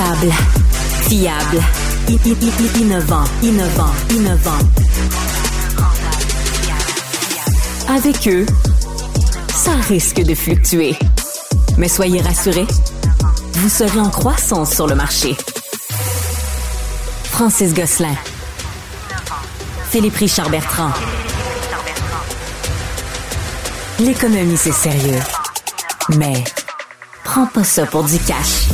Rentable, fiable, innovant, innovant, innovant. Avec eux, ça risque de fluctuer. Mais soyez rassurés, vous serez en croissance sur le marché. Francis Gosselin. Philippe Richard Bertrand. L'économie, c'est sérieux. Mais prends pas ça pour du cash.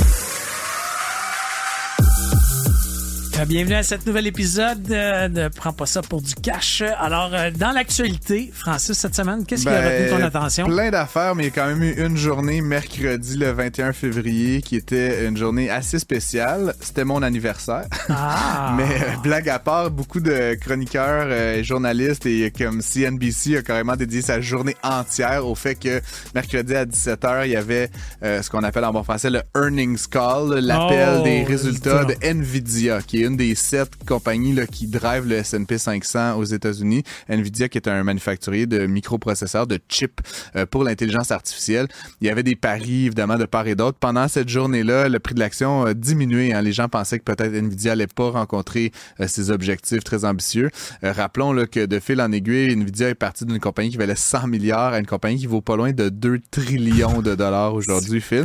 Bienvenue à cet nouvel épisode euh, de Prends pas ça pour du cash. Alors, euh, dans l'actualité, Francis, cette semaine, qu'est-ce qui a Ben, retenu ton attention? Plein d'affaires, mais il y a quand même eu une journée mercredi le 21 février qui était une journée assez spéciale. C'était mon anniversaire. Ah! Mais euh, blague à part, beaucoup de chroniqueurs, euh, journalistes et comme CNBC a carrément dédié sa journée entière au fait que mercredi à 17h, il y avait ce qu'on appelle en bon français le earnings call, l'appel Oh, des résultats de. Nvidia, qui est une des sept compagnies là, qui drive le S&P 500 aux États-Unis. Nvidia, qui est un manufacturier de microprocesseurs, de chips euh, pour l'intelligence artificielle. Il y avait des paris, évidemment, de part et d'autre. Pendant cette journée-là, le prix de l'action a diminué. hein. Les gens pensaient que peut-être Nvidia allait pas rencontrer euh, ses objectifs très ambitieux. Euh, rappelons là, que de fil en aiguille, Nvidia est parti d'une compagnie qui valait 100 milliards à une compagnie qui vaut pas loin de 2 trillions de dollars aujourd'hui, Phil.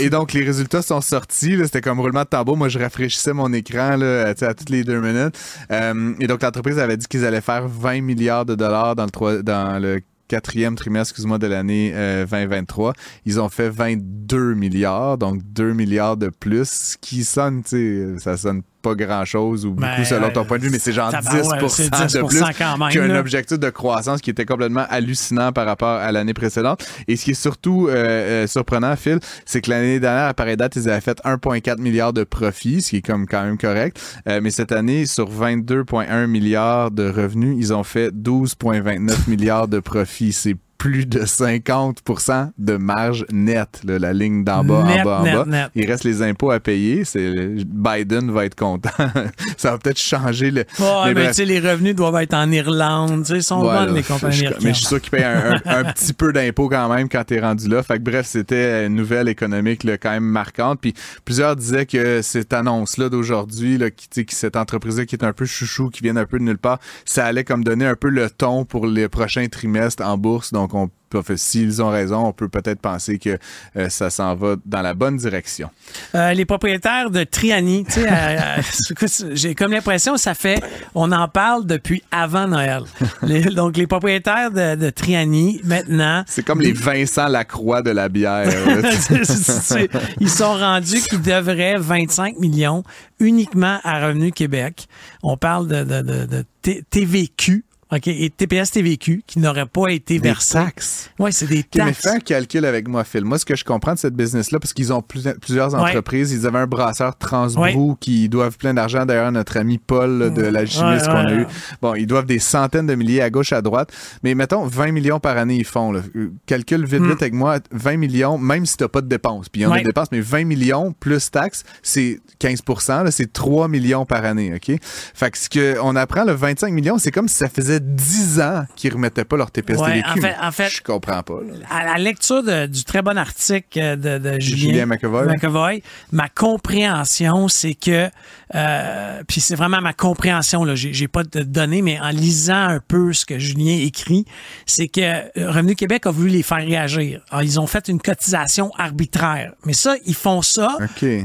Et donc, les résultats sont sortis. C'était comme roulement de tambour. Moi, je rafraîchissais mon écran à toutes les deux minutes. Euh, et donc, l'entreprise avait dit qu'ils allaient faire 20 milliards de dollars dans le, dans le quatrième trimestre, excuse-moi, de l'année euh, 2023. Ils ont fait 22 milliards, donc 2 milliards de plus, ce qui sonne, tu sais, ça sonne pas grand-chose ou beaucoup Ben, selon ton point de vue, mais c'est genre tabarouette, 10%, c'est de 10% plus quand même, qu'un objectif de croissance qui était complètement hallucinant par rapport à l'année précédente. Et ce qui est surtout euh, euh, surprenant, Phil, c'est que l'année dernière, à pareille date, ils avaient fait 1,4 milliard de profits, ce qui est comme quand même correct. Euh, mais cette année, sur 22,1 milliards de revenus, ils ont fait 12,29 milliards de profits. C'est plus de 50% de marge nette, là, la ligne d'en bas, Net, en bas, en bas. net. Il reste les impôts à payer. C'est Biden va être content. Ça va peut-être changer le. Ouais, mais bref. tu sais, les revenus doivent être en Irlande. Tu sais, ils sont Voilà. bonnes, les compagnies je- américaines. Mais je suis sûr qu'ils payent un, un- un petit peu d'impôts quand même quand t'es rendu là. Fait que bref, c'était une nouvelle économique là, quand même marquante. Puis plusieurs disaient que cette annonce-là d'aujourd'hui, là, tu qui cette entreprise-là qui est un peu chouchou, qui vient un peu de nulle part, ça allait comme donner un peu le ton pour les prochains trimestres en bourse. Donc on peut, fait, s'ils ont raison, on peut peut-être penser que euh, ça s'en va dans la bonne direction. Euh, les propriétaires de Triani, euh, j'ai comme l'impression ça fait, on en parle depuis avant Noël. Les- donc, les propriétaires de, de Triani, maintenant, C'est comme les Vincent Lacroix de la bière. ils sont rendus qu'ils devraient 25 millions uniquement à Revenu Québec. On parle de, TVQ. OK, et TPS TVQ qui n'aurait pas été Des versé. taxes. Oui, c'est des Ok, mais taxes. fais un calcul avec moi, Phil. Moi, ce que je comprends de cette business-là, parce qu'ils ont plus- plusieurs Ouais. entreprises, ils avaient un brasseur Transbrou qui doivent plein d'argent. D'ailleurs, notre ami Paul de la chimiste Ouais, qu'on a eu, bon, ils doivent des centaines de milliers à gauche, à droite. Mais mettons, 20 millions par année, ils font. Là. Euh, Calcule vite, vite avec moi. 20 millions, même si t'as pas de dépenses. Puis il y en a Hmm. Des dépenses, mais 20 millions plus taxes, c'est 15 là, c'est 3 millions par année, OK? Fait que ce qu'on apprend, le 25 millions, c'est comme si ça faisait 10 ans qu'ils remettaient pas leur TPS Ouais, TVQ. en fait- en fait- je comprends pas. là. à la lecture de- du très bon article euh, de, de Julien, Julien McEvoy. McEvoy, ma compréhension, c'est que, euh, puis c'est vraiment ma compréhension, là, j'ai j'ai pas de données, mais en lisant un peu ce que Julien écrit, c'est que euh, Revenu Québec a voulu les faire réagir. Alors, ils ont fait une cotisation arbitraire. Mais ça, ils font ça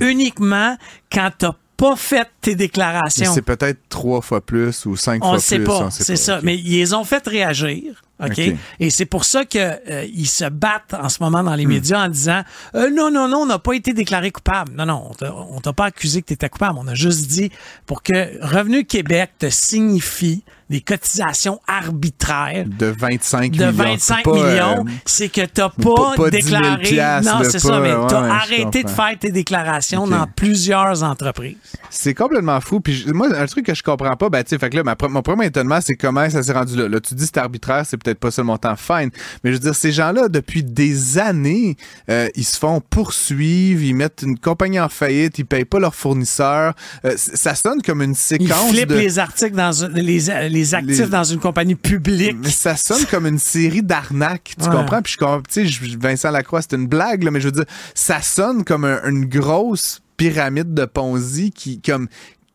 uniquement quand t'as pas fait tes déclarations. C'est peut-être trois fois plus ou cinq On fois ne sait plus. pas, on sait c'est pas, ça. ok. Mais ils les ont fait réagir. OK? Et c'est pour ça qu'ils se battent en ce moment Hmm. dans les médias en disant Euh, non, non, non, on n'a pas été déclaré coupable. Non, non, on t'a- pas accusé que tu étais coupable. On a juste dit pour que Revenu Québec te signifie des cotisations arbitraires De 25 de millions. 25 C'est pas, millions, euh, c'est que t'as pas- pas, pas 10 000 déclaré. piastres, non, c'est ça, mais t'as ouais, arrêté de faire tes déclarations dans plusieurs entreprises. C'est complètement fou. Puis moi, un truc que je comprends pas, ben, tu sais, fait que là, ma mon premier étonnement, c'est comment ça s'est rendu là. Là, tu dis c'est arbitraire, c'est peut-être pas le montant fine. Mais je veux dire, ces gens-là, depuis des années, euh, ils se font poursuivre, ils mettent une compagnie en faillite, ils payent pas leurs fournisseurs. Euh, ça sonne comme une Ils séquence flippent de... les articles dans une- les, les actifs Les- dans une compagnie publique. Mais ça sonne comme une série d'arnaques, tu Ouais. comprends? Puis je comprends, tu sais, je- Vincent Lacroix, c'est une blague, là, mais je veux dire, ça sonne comme un- une grosse pyramide de Ponzi qui, comme,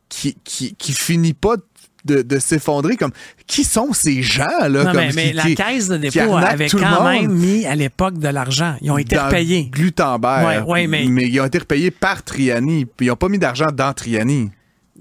qui, qui, qui finit pas de, de s'effondrer. Comme, qui sont ces gens, là? Non, comme, mais, mais qui- la qui- caisse de dépôt avait quand même mis à l'époque de l'argent. Ils ont été dans repayés. Glutenberg. Ouais, ouais, mais- ils ont été repayés par Triani. Puis ils ont pas mis d'argent dans Triani.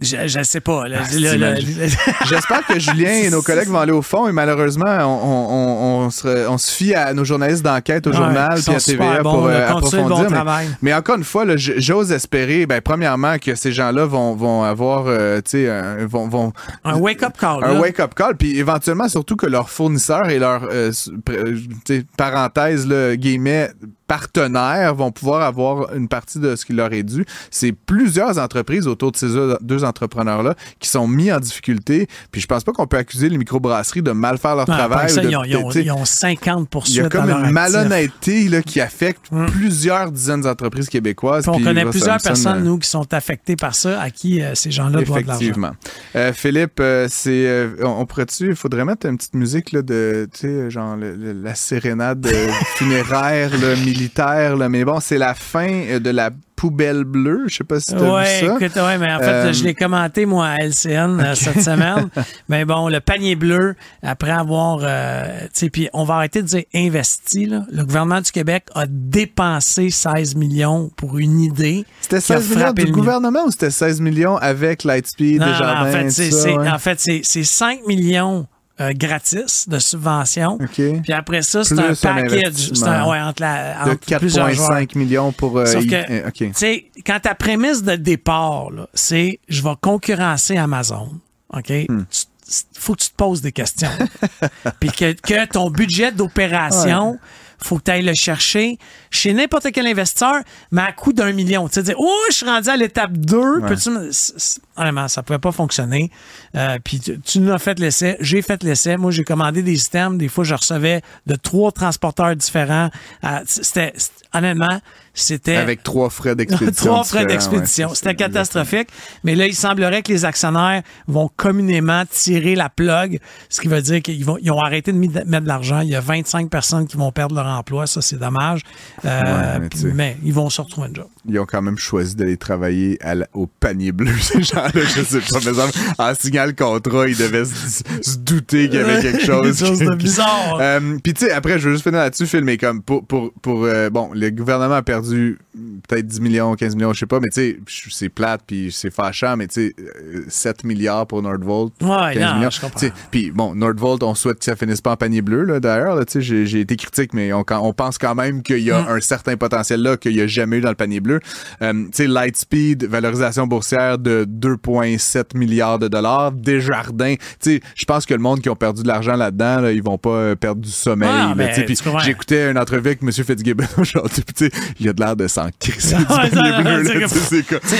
Je, je sais pas. là. Ah. J'espère que Julien et nos collègues vont aller au fond et malheureusement, on, on- on- on se, on se fie à nos journalistes d'enquête au Ouais, journal puis à TVA pour euh, le bon approfondir. mais, travail. mais encore une fois, j'ose espérer, ben, premièrement, que ces gens-là vont, vont avoir, euh, tu sais, un- vont, vont un wake-up call. un wake-up call, puis éventuellement surtout que leurs fournisseurs et leurs euh, euh, tu sais, parenthèse là, guillemets partenaires vont pouvoir avoir une partie de ce qui leur est dû. C'est plusieurs entreprises autour de ces deux- entrepreneurs-là qui sont mis en difficulté. Puis je pense pas qu'on peut accuser les microbrasseries de mal faire leur travail. ça, de- ils, ont, ils ont- tu sais, ils ont 50 il y a comme une malhonnêteté là, qui affecte Mm. plusieurs dizaines d'entreprises québécoises. Puis on puis connaît plusieurs personnes, euh, nous, qui sont affectées par ça, à qui euh, ces gens-là doivent de l'argent. Effectivement. Euh, Philippe, euh, c'est, on, on pourrait-tu, il faudrait mettre une petite musique là, de, tu sais, genre le- le- la sérénade funéraire, là, militaire, là, mais bon, c'est la fin euh, de la poubelle bleue. Je sais pas si tu as Ouais, vu ça. écoute, ouais, mais en fait, Euh, je l'ai commenté, moi, à LCN euh, cette semaine. mais bon, le panier bleu, après avoir, euh, tu sais, puis on va arrêter de dire investi, là. Le gouvernement du Québec a dépensé 16 millions pour une idée. C'était qui a 16 millions du gouvernement ou c'était 16 millions avec Lightspeed, Non, non, en fait, c'est, ouais? en fait, c'est 5 millions euh, gratis de subventions. OK. Puis après ça, c'est un package. C'est un, ouais, entre la, de entre joueurs. 4,5 millions pour... euh, Sauf que, euh, tu sais, quand ta prémisse de départ, c'est je vais concurrencer Amazon, OK? Hmm. Il faut que tu te poses des questions. Puis que, que ton budget d'opération, faut que tu ailles le chercher chez n'importe quel investisseur, mais à coût d'un million. Tu sais, dire, oh, je suis rendu à l'étape 2. Peux-tu me- c- c- Honnêtement, ça pouvait pas fonctionner. Euh, puis tu, tu nous as fait l'essai, j'ai fait l'essai. Moi, j'ai commandé des systèmes. Des fois, je recevais de trois transporteurs différents. Euh, C'était, honnêtement, c'était Avec trois frais d'expédition. Trois frais d'expédition. ouais, C'était catastrophique. Mais là, il semblerait que les actionnaires vont communément tirer la plug, ce qui veut dire qu'ils vont, ils ont arrêté de mettre de l'argent. Il y a 25 personnes qui vont perdre leur emploi. Ça, c'est dommage. Euh, Ouais, mais mais ils vont se retrouver un job. Ils ont quand même choisi d'aller travailler à la- au panier bleu, ces gens-là. Je sais pas, mais en, en signant le contrat, ils devaient se, se douter qu'il y avait quelque chose. Quelque chose de bizarre. Euh, Puis tu sais, après, je veux juste finir là-dessus, Phil, mais comme pour, pour, pour euh, bon, le gouvernement a perdu peut-être 10 millions, 15 millions, je sais pas, mais tu sais, c'est plate, puis c'est fâchant, mais tu sais, euh, 7 milliards pour Nordvolt. Ouais, 15 non, millions. je comprends. Puis bon, Nordvolt, on souhaite que ça finisse pas en panier bleu, là, d'ailleurs. là, tu sais, J'ai été critique, mais on, on pense quand même qu'il y a Mm. un certain potentiel là qu'il n'y a jamais eu dans le panier bleu. Euh, tu Lightspeed, valorisation boursière de 2,7 milliards de dollars. Desjardins, tu je pense que le monde qui ont perdu de l'argent là-dedans, là, ils vont pas euh, perdre du sommeil. Ah, tu tu comprends. J'écoutais une entrevue avec M. Fitzgibbon aujourd'hui, tu il a de l'air de s'en crisser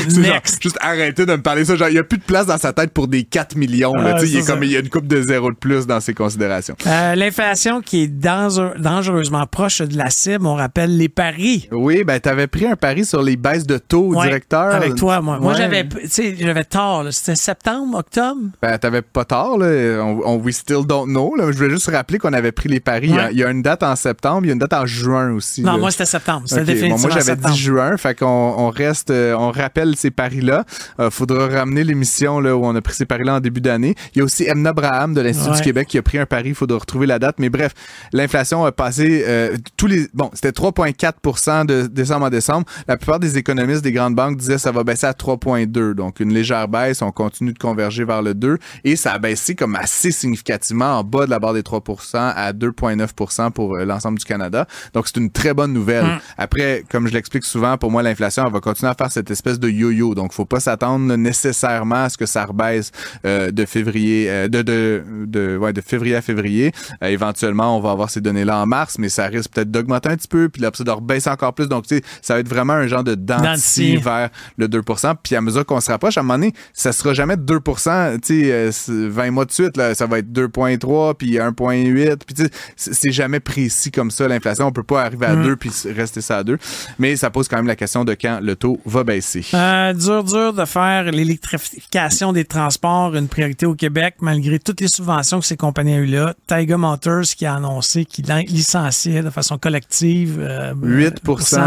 tu juste arrêter de me parler ça. Genre, il n'y a plus de place dans sa tête pour des 4 millions. Là, Ah, tu il, est comme, il y a une coupe de zéro de plus dans ses considérations. Euh, L'inflation qui est dangereusement proche de la cible, on rappelle les paris. Oui, ben, t'avais pris un pari sur les baisses de taux, Ouais, directeur? Avec toi, moi. Moi, j'avais, tu sais, j'avais tort. là. C'était septembre, octobre? Ben, t'avais pas tort, là. On, on- we still don't know, là. Je voulais juste rappeler qu'on avait pris les paris. Il y a- Ouais. Il, y a, une date en septembre, il y a une date en juin aussi. Non, là. moi, c'était septembre. C'était bon, définitivement moi, j'avais dit juin. Fait qu'on on reste, euh, on rappelle ces paris-là. Euh, faudra ramener l'émission là où on a pris ces paris-là en début d'année. Il y a aussi Emna Braham de l'Institut du Québec qui a pris un pari. Il faudra retrouver la date. Mais bref, l'inflation a passé euh, tous les. Bon, c'était 3,4% de décembre en décembre. La plupart des économistes des grandes banques disaient que ça va baisser à 3,2. Donc une légère baisse. On continue de converger vers le 2 et ça a baissé comme assez significativement en bas de la barre des 3% à 2,9% pour l'ensemble du Canada. Donc c'est une très bonne nouvelle. Mm. Après, comme je l'explique souvent, pour moi l'inflation va continuer à faire cette espèce de yo-yo. Donc faut pas s'attendre nécessairement à ce que ça rebaisse euh, de février euh, de de de ouais, de février à février. Euh, éventuellement, on va avoir ces données-là en mars, mais ça risque peut-être d'augmenter un petit peu, puis là, ça de rebaisser encore plus. Donc, tu sais, ça va être vraiment un genre de dentier vers le 2% Puis à mesure qu'on se rapproche, à un moment donné, ça sera jamais 2 tu sais, 20 mois de suite, là, ça va être 2,3 puis 1,8. Puis c'est jamais précis comme ça, l'inflation. On peut pas arriver à 2 mm. puis rester ça à 2. Mais ça pose quand même la question de quand le taux va baisser. Euh, dur, dur de faire l'électrification des transports une priorité au Québec, malgré toutes les subventions que ces compagnies ont eues là. Tiger Motors qui a annoncé qu'il licenciait de façon collective 8 euh,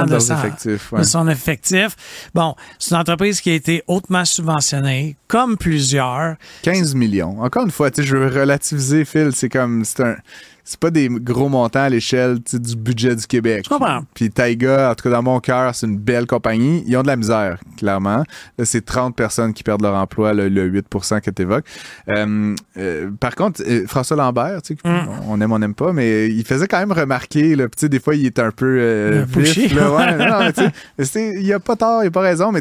de, leurs effectifs. De son effectif. Bon, c'est une entreprise qui a été hautement subventionnée, comme plusieurs. 15 millions. Encore une fois, je veux relativiser, Phil. C'est comme, c'est un c'est pas des gros montants à l'échelle du budget du Québec. Je comprends. Puis Taiga, en tout cas dans mon cœur, c'est une belle compagnie. Ils ont de la misère, clairement. C'est 30 personnes qui perdent leur emploi, le, 8% que tu évoques. Euh, euh, par contre, euh, François Lambert, mm. on aime, on n'aime pas, mais il faisait quand même remarquer, là, des fois, il est un peu vif. Là, ouais, non, il n'y a pas tort, il a pas raison, mais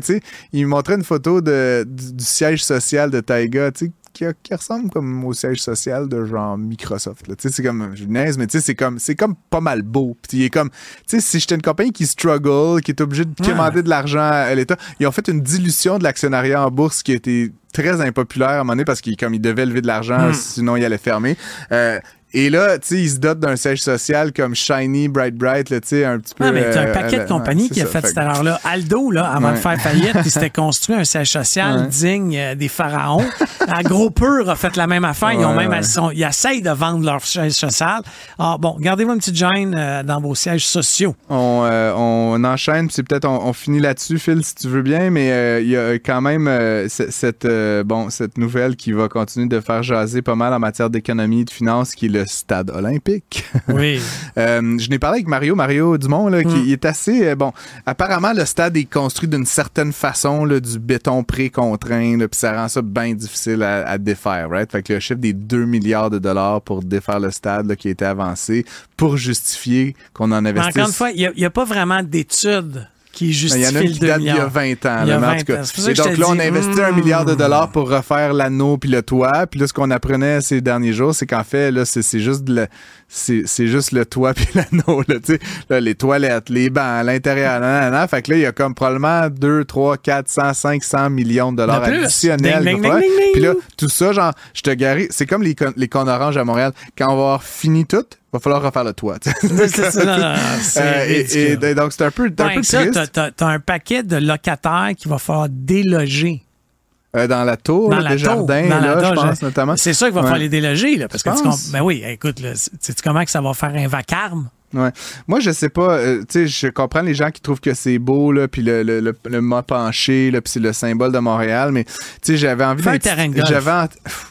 il montrait une photo de, du, du siège social de Taiga, tu sais, qui, ressemble comme au siège social de genre Microsoft. Tu sais, c'est comme, je mais tu sais, c'est comme, c'est comme pas mal beau. Puis il est comme, tu sais, si j'étais une compagnie qui struggle, qui est obligée de commander de l'argent à l'État, ils ont fait une dilution de l'actionnariat en bourse qui était très impopulaire à un moment donné parce qu'il comme il devait lever de l'argent, hmm. sinon il allait fermer. Euh, et là, tu sais, il se dote d'un siège social comme Shiny, Bright Bright, tu sais, un petit peu. Ah, mais t'as un euh, paquet de compagnies qui a fait, cette erreur-là. Aldo, là, avant de faire faillite, il s'était construit un siège social digne euh, des pharaons. Un gros pur a fait la même affaire. Ils ont même, ils essayent de vendre leur siège social. Alors, bon, gardez-vous une petite gêne euh, dans vos sièges sociaux. On, on enchaîne, c'est peut-être on, finit là-dessus, Phil, si tu veux bien, mais il y a quand même cette, bon, cette nouvelle qui va continuer de faire jaser pas mal en matière d'économie et de finances, qui est le stade olympique. Oui. Euh, je n'ai parlé avec Mario, Mario Dumont, là, qui mm. est assez. Euh, bon, apparemment, le stade est construit d'une certaine façon, là, du béton pré-contraint, puis ça rend ça bien difficile à, défaire, right? Fait que le chiffre des 2 milliards de dollars pour défaire le stade qui a été avancé pour justifier qu'on en investisse. Encore une fois, il n'y a, pas vraiment d'études qui justifie Il y en a une qui date d'il y a 20 ans. Et donc là, on a investi un milliard de dollars pour refaire l'anneau puis le toit. Puis là, ce qu'on apprenait ces derniers jours, c'est qu'en fait, là, c'est juste le, c'est juste le toit puis l'anneau. Là, là, les toilettes, les bancs l'intérieur. Fait que là, il y a comme probablement 2, 3, 400, 500 millions de dollars additionnels. Puis là, tout ça, genre, je te garie, c'est comme les, les cons orange à Montréal. Quand on va avoir fini tout, va falloir refaire le toit. euh, et, donc, c'est un peu, un peu triste. T'as as, un paquet de locataires qu'il va falloir déloger. Euh, dans la tour, dans la jardin, là, je pense, notamment. C'est ça qu'il va falloir les déloger, là, parce que tu, ben oui, écoute, là, sais comment que ça va faire un vacarme? Ouais. Moi, je sais pas, euh, tu sais, je comprends les gens qui trouvent que c'est beau, là, puis le, le, le, mât penché, là, puis c'est le symbole de Montréal, mais, tu sais, j'avais envie d'intituler... J'avais...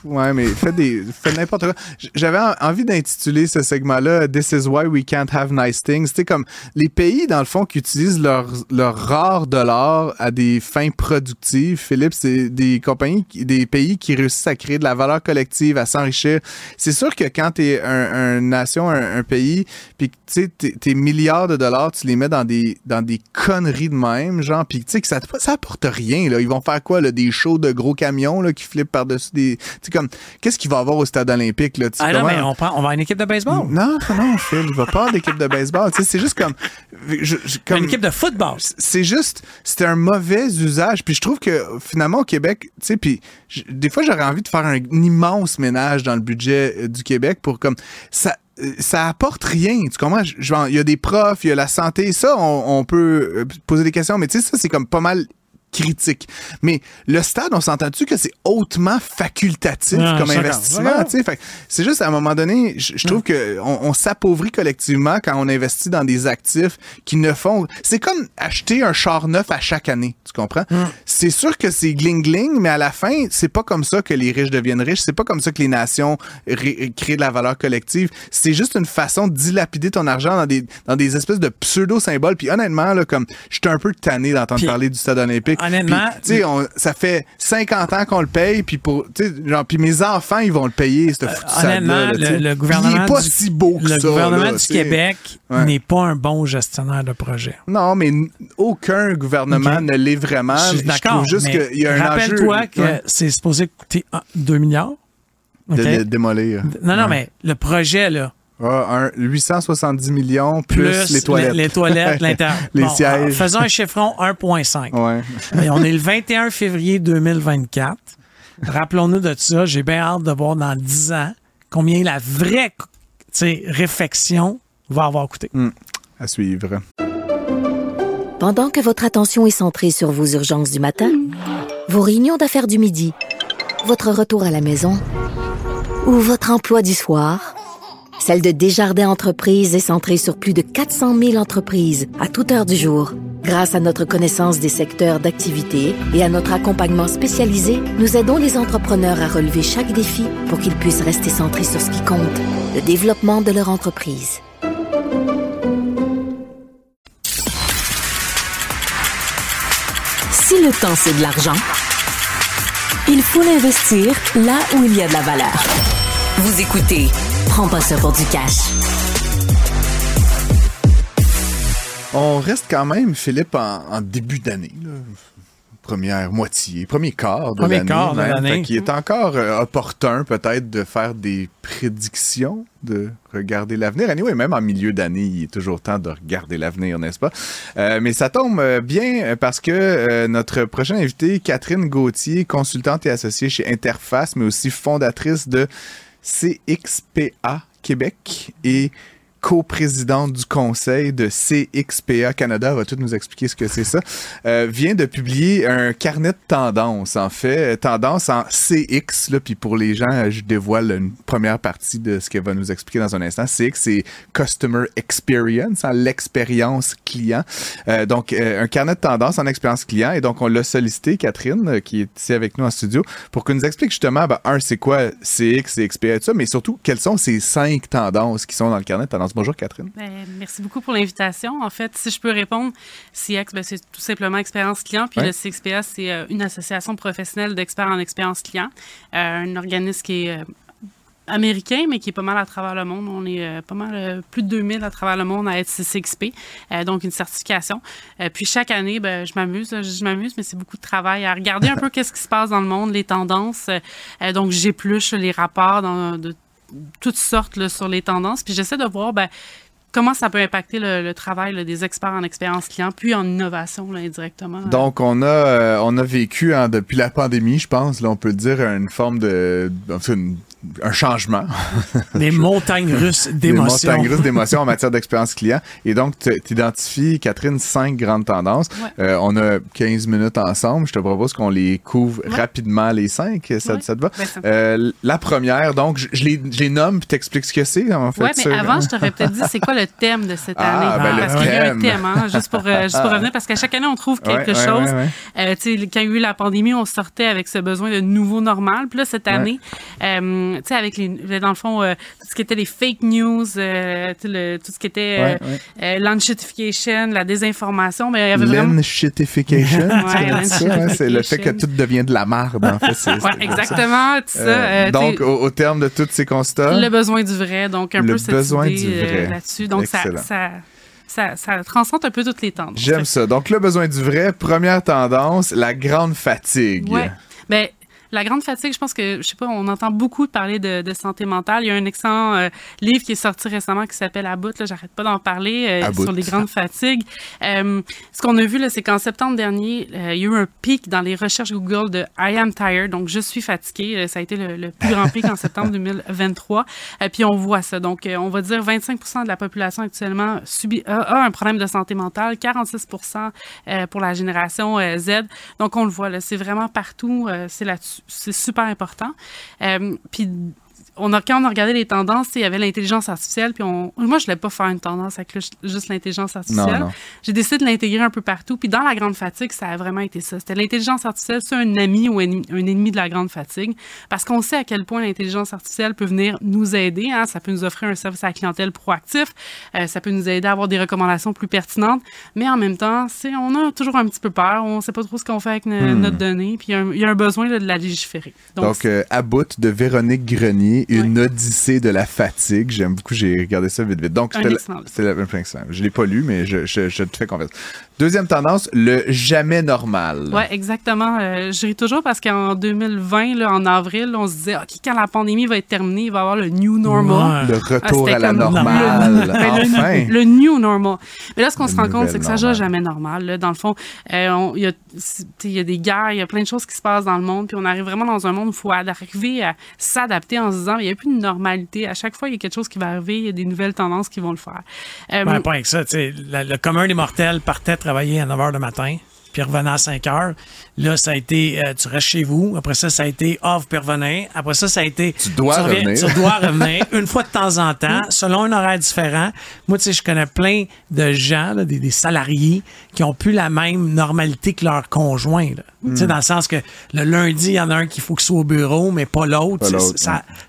Ouais, mais fais, des... fais n'importe quoi. J'avais envie d'intituler ce segment-là « This is why we can't have nice things ». Tu sais, comme les pays, dans le fond, qui utilisent leur, leur rare dollar à des fins productives, Philippe, c'est des compagnies, des pays qui réussissent à créer de la valeur collective, à s'enrichir. C'est sûr que quand t'es un, un nation, un, un pays, puis tu sais, tes milliards de dollars, tu les mets dans des, dans des conneries de même, genre, puis tu sais que ça, ça apporte rien, là. Ils vont faire quoi, là? Des shows de gros camions, là, qui flippent par-dessus des. Tu sais, comme, qu'est-ce qu'il va y avoir au stade olympique, là? Ah non, mais on, prend, on va avoir une équipe de baseball. Non, non, Phil, il va pas d'équipe de baseball. Tu sais, c'est juste comme. comme une équipe de football. C'est juste, c'était un mauvais usage. Puis je trouve que finalement, au Québec, tu sais, puis des fois, j'aurais envie de faire un immense ménage dans le budget euh, du Québec pour comme. ça ça apporte rien. Tu comprends? Il y a des profs, il y a la santé. Ça, on, peut euh, poser des questions, mais tu sais, ça, c'est comme pas mal critique. Mais le stade, on s'entend-tu que c'est hautement facultatif comme investissement? C'est juste à un moment donné, je, je trouve que on, on s'appauvrit collectivement quand on investit dans des actifs qui ne font. C'est comme acheter un char neuf à chaque année. Tu comprends? C'est sûr que c'est gling-gling, mais à la fin, c'est pas comme ça que les riches deviennent riches. C'est pas comme ça que les nations ré- créent de la valeur collective. C'est juste une façon de dilapider ton argent dans des, dans des espèces de pseudo-symboles. Puis honnêtement, là, comme je suis un peu tanné d'entendre parler du stade olympique. Honnêtement, Puis, tu sais, on- ça fait 50 ans qu'on le paye, puis pour, tu sais, genre, puis mes enfants, ils vont le payer, stade-là, Honnêtement, là, le, le gouvernement il est pas du, si beau que le ça. gouvernement là, du. Québec Ouais. n'est pas un bon gestionnaire de projet. Non, mais aucun gouvernement ne l'est vraiment. Je suis d'accord. juste qu'il y a un. Rappelle-toi que ouais, c'est supposé coûter un- 2 milliards. de, démolir. Non, non, Ouais. mais le projet, là, Ah, un 870 millions plus, plus, les toilettes. les, toilettes, l'intérieur. Les Bon, sièges. alors, Faisons un chiffron 1,5. Ouais. Et on est le 21 février 2024. Rappelons-nous de ça. J'ai bien hâte de voir dans 10 ans combien la vraie réflexion va avoir coûté. À suivre. Pendant que votre attention est centrée sur vos urgences du matin, vos réunions d'affaires du midi, votre retour à la maison ou votre emploi du soir, celle de Desjardins Entreprises est centrée sur plus de 400 000 entreprises à toute heure du jour. Grâce à notre connaissance des secteurs d'activité et à notre accompagnement spécialisé, nous aidons les entrepreneurs à relever chaque défi pour qu'ils puissent rester centrés sur ce qui compte, le développement de leur entreprise. Si le temps, c'est de l'argent, il faut l'investir là où il y a de la valeur. Vous écoutez Prends pas ça pour du cash. On reste quand même, Philippe, en, en début d'année. Première moitié, premier quart de Premier l'année. quart de même. l'année. Fait qu'il est encore euh, opportun peut-être de faire des prédictions, de regarder l'avenir. Anyway, même en milieu d'année, il est toujours temps de regarder l'avenir, n'est-ce pas? Euh, mais ça tombe euh, bien parce que euh, notre prochaine invitée, Catherine Gauthier, consultante et associée chez Interface, mais aussi fondatrice de CXPA Québec et coprésidente du conseil de CXPA Canada, va tout nous expliquer ce que c'est ça, euh, vient de publier un carnet de tendances, en fait, tendance en CX, là, puis pour les gens, euh, je dévoile une première partie de ce qu'elle va nous expliquer dans un instant. CX, c'est Customer Experience, hein, l'expérience client. Euh, donc, euh, un carnet de tendances en expérience client, et donc on l'a sollicité, Catherine, euh, qui est ici avec nous en studio, pour qu'elle nous explique justement, ben, un, c'est quoi CX, CXPA et tout ça, mais surtout, quelles sont ces cinq tendances qui sont dans le carnet de tendances? Bonjour, Catherine. Ben, merci beaucoup pour l'invitation. En fait, si je peux répondre, CX, ben, c'est tout simplement expérience client. Puis Ouais. le CXPA, c'est euh, une association professionnelle d'experts en expérience client, Euh, un organisme qui est euh, américain, mais qui est pas mal à travers le monde. On est euh, pas mal euh, plus de 2000 à travers le monde à être CXP, euh, donc une certification. Puis chaque année, ben, je m'amuse, je, m'amuse, mais c'est beaucoup de travail à regarder un peu qu'est-ce qui se passe dans le monde, les tendances. Donc j'épluche les rapports dans, de toutes sortes là, sur les tendances. Puis j'essaie de voir ben, comment ça peut impacter le, travail des experts en expérience client, puis en innovation indirectement. Donc, on a, euh, on a vécu hein, depuis la pandémie, je pense, on peut dire, une forme de. Un changement. Des montagnes russes Des d'émotions. montagnes russes d'émotions en matière d'expérience client. Et donc, tu identifies, Catherine, cinq grandes tendances. Ouais. Euh, on a 15 minutes ensemble. Je te propose qu'on les couvre Ouais. rapidement, les cinq. Ça, Ouais. ça te va? Ben, ça Euh, la première, donc, je, je les, je les nomme puis t'expliques ce que c'est, en fait. Ouais, mais ça. avant, je t'aurais peut-être dit c'est quoi le thème de cette Ah, année? ben, le parce qu'il y a un thème. hein, juste pour, euh, juste pour revenir, parce qu'à chaque année, on trouve quelque ouais, chose. Euh, quand il y a eu la pandémie, on sortait avec ce besoin de nouveau normal. Puis là, cette Ouais. année, euh, tu sais, avec les, dans le fond, euh, tout ce qui était les fake news, euh, le- tout ce qui était euh, Ouais, la désinformation, mais il y avait vraiment... L'enshitification, Ouais, c'est ça, hein? c'est le fait que tout devient de la marde, en fait. c'est- Ouais, c'est- exactement, tout ça. Sais, donc, au, au terme de tous ces constats, le besoin du vrai, donc un Le peu cette besoin idée du vrai. là-dessus. Donc, ça, ça, ça, ça transcende un peu toutes les tendances. j'aime ça. Donc, le besoin du vrai, première tendance, la grande fatigue. Ouais. Ben, La grande fatigue, je pense que, je sais pas, on entend beaucoup parler de, de santé mentale. Il y a un excellent euh, livre qui est sorti récemment qui s'appelle À bout, là, j'arrête pas d'en parler, euh, sur les grandes fatigues. Euh, ce qu'on a vu, là, c'est qu'en septembre dernier, euh, il y a eu un pic dans les recherches Google de I am tired, donc je suis fatigué. Euh, Ça a été le, le plus grand pic en septembre 2023. Euh, puis on voit ça. Donc, euh, on va dire 25% de la population actuellement subit, a, a un problème de santé mentale, 46% euh, pour la génération Z. Donc, on le voit, là, c'est vraiment partout. euh, c'est là-dessus. C'est super important. Euh, on a, quand on a regardé les tendances, il y avait l'intelligence artificielle, puis on, moi, je ne voulais pas faire une tendance avec le- juste l'intelligence artificielle. J'ai décidé de l'intégrer un peu partout. Puis dans la grande fatigue, ça a vraiment été ça. C'était l'intelligence artificielle, c'est un ami ou un, un ennemi de la grande fatigue. Parce qu'on sait à quel point l'intelligence artificielle peut venir nous aider. Hein. Ça peut nous offrir un service à la clientèle proactif. Euh, ça peut nous aider à avoir des recommandations plus pertinentes. Mais en même temps, c'est, on a toujours un petit peu peur. On ne sait pas trop ce qu'on fait avec no- notre donnée. Puis il y a un- il y, a un besoin là, de la légiférer. Donc, Donc, euh, à bout de Véronique Grenier, une odyssée de la fatigue. J'aime beaucoup, j'ai regardé ça vite vite. Donc, c'était la- même. Je l'ai pas lu, mais je, je, je te fais confiance. Deuxième tendance, le jamais normal. Oui, exactement. Euh, je ris toujours parce qu'en 2020, là, en avril, on se disait, OK, quand la pandémie va être terminée, il va y avoir le new normal. Le Ah, retour à la normale. Le, ben, le- enfin. le new normal. Mais là, ce qu'on se rend compte, c'est que ça n'est jamais normal. là. Dans le fond, euh, il y, c'est- y a des guerres, il y a plein de choses qui se passent dans le monde, puis on arrive vraiment dans un monde où il faut arriver à s'adapter en se disant, il n'y a plus de normalité. À chaque fois, il y a quelque chose qui va arriver, il y a des nouvelles tendances qui vont le faire. Euh, Ben, pas avec ça. Le, le commun des mortels partait travailler à 9 h le matin, puis revenait à 5 h. Là, ça a été, euh, tu restes chez vous. Après ça, ça a été off, puis revenir. Après ça, ça a été. Tu dois reviens- revenir. Tu dois revenir une fois de temps en temps, selon un horaire différent. Moi, tu sais, je connais plein de gens, là, des, des salariés, qui ont plus la même normalité que leur conjoint. Tu Hmm. sais, dans le sens que le lundi, il y en a un qui faut qu'il soit au bureau, mais pas l'autre.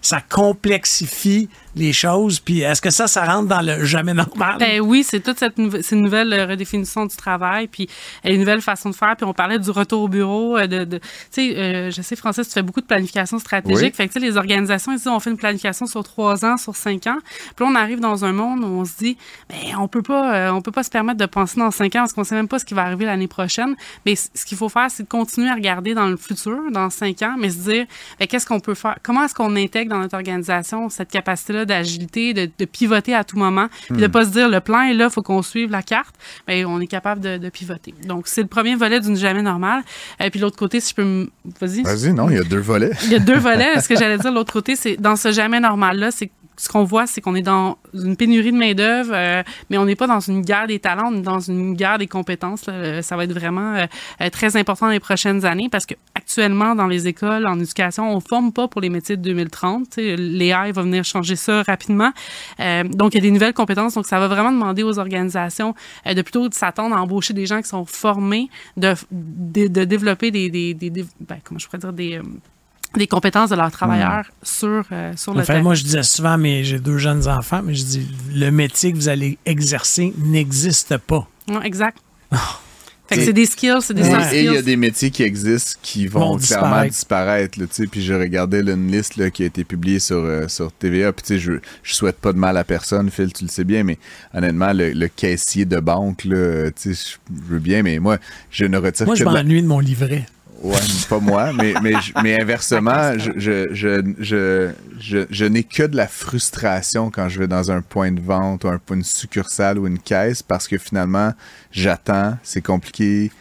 Ça complexifie les choses. Puis est-ce que ça, ça rentre dans le jamais normal? Ben oui, c'est toute cette nouvelle euh, redéfinition du travail, puis euh, une nouvelle façon de faire. Puis on parlait du retour au bureau. euh, de, de- tu sais, euh, je sais, Francis, tu fais beaucoup de planification stratégique. Oui. Fait que tu sais, les organisations, ils disent, on fait une planification sur trois ans, sur cinq ans. Puis là, on arrive dans un monde où on se dit, ben on peut pas, euh, on peut pas se permettre de penser dans cinq ans parce qu'on sait même pas ce qui va arriver l'année prochaine. Mais ce qu'il faut faire, c'est de continuer à regarder dans le futur, dans cinq ans, mais se dire, ben, qu'est-ce qu'on peut faire? Comment est-ce qu'on intègre dans notre organisation cette capacité-là d'agilité, de, de pivoter à tout moment, puis de pas se dire, le plan est là, faut qu'on suive la carte. Ben, on est capable de, de pivoter. Donc, c'est le premier volet d'une jamais normale. Et puis l'autre côté, si je peux me... Vas-y. Vas-y, non, il y a deux volets. Il y a deux volets. Ce que j'allais dire, l'autre côté, c'est dans ce jamais normal-là, c'est que ce qu'on voit, c'est qu'on est dans une pénurie de main-d'œuvre, euh, mais on n'est pas dans une guerre des talents, on est dans une guerre des compétences. Euh, Ça va être vraiment euh, très important dans les prochaines années parce que actuellement, dans les écoles, en éducation, on ne forme pas pour les métiers de 2030. Tu sais, L'AI va venir changer ça rapidement. Donc, il y a des nouvelles compétences. Donc, ça va vraiment demander aux organisations de plutôt s'attendre à embaucher des gens qui sont formés, de, de, développer des- ben, comment je pourrais dire, des... des compétences de leurs travailleurs sur, euh, sur le fait, terrain. moi, je disais souvent, mais j'ai deux jeunes enfants, mais je dis, le métier que vous allez exercer n'existe pas. Ouais, exact. fait que Et- c'est des skills, c'est des Et soft et il y a skills. des métiers qui existent qui vont, Vont clairement disparaître. disparaître. là, tu sais. puis je regardais là, une liste là, qui a été publiée sur, euh, sur TVA. Puis tu sais, je, je souhaite pas de mal à personne, Phil, tu le sais bien, mais honnêtement, le, le caissier de banque, là, tu sais, je veux bien, mais moi, je ne retire Moi, que je de la- m'ennuie de mon livret. Ouais, pas moi, mais, mais, mais inversement, je, je, je, je, je, je n'ai que de la frustration quand je vais dans un point de vente ou un, une succursale ou une caisse parce que finalement, j'attends, c'est compliqué.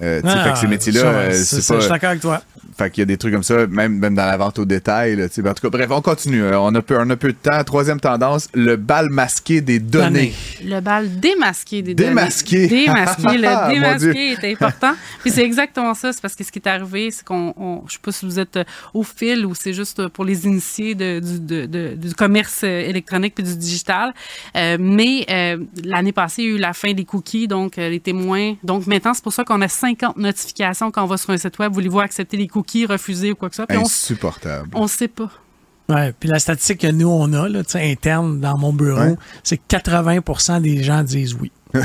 Euh, tu sais, fait que ces métiers-là, ça, euh, c'est pas. Je suis d'accord avec toi. Fait qu'il y a des trucs comme ça, même, même dans la vente au détail. Là. Ben, en tout cas, bref, on continue. Euh, On a, peu, on a peu de temps. Troisième tendance, le bal masqué des données. Le bal démasqué des données. Démasqué. Le Dieu. démasqué est important. Puis c'est exactement ça. C'est parce que ce qui est arrivé, c'est qu'on, on- je sais pas si vous êtes euh, au fil ou c'est juste euh, pour les initiés de- du, de- de- du commerce électronique puis du digital. Euh, mais euh, l'année passée, il y a eu la fin des cookies, donc euh, les témoins. Donc maintenant, c'est pour ça qu'on a 50 notifications quand on va sur un site web. Voulez-vous accepter les cookies, refuser ou quoi que ce soit. On, Insupportable. on sait pas. Ouais, puis la statistique que nous, on a, là, tu sais, interne dans mon bureau, Ouais. c'est que 80 des gens disent oui.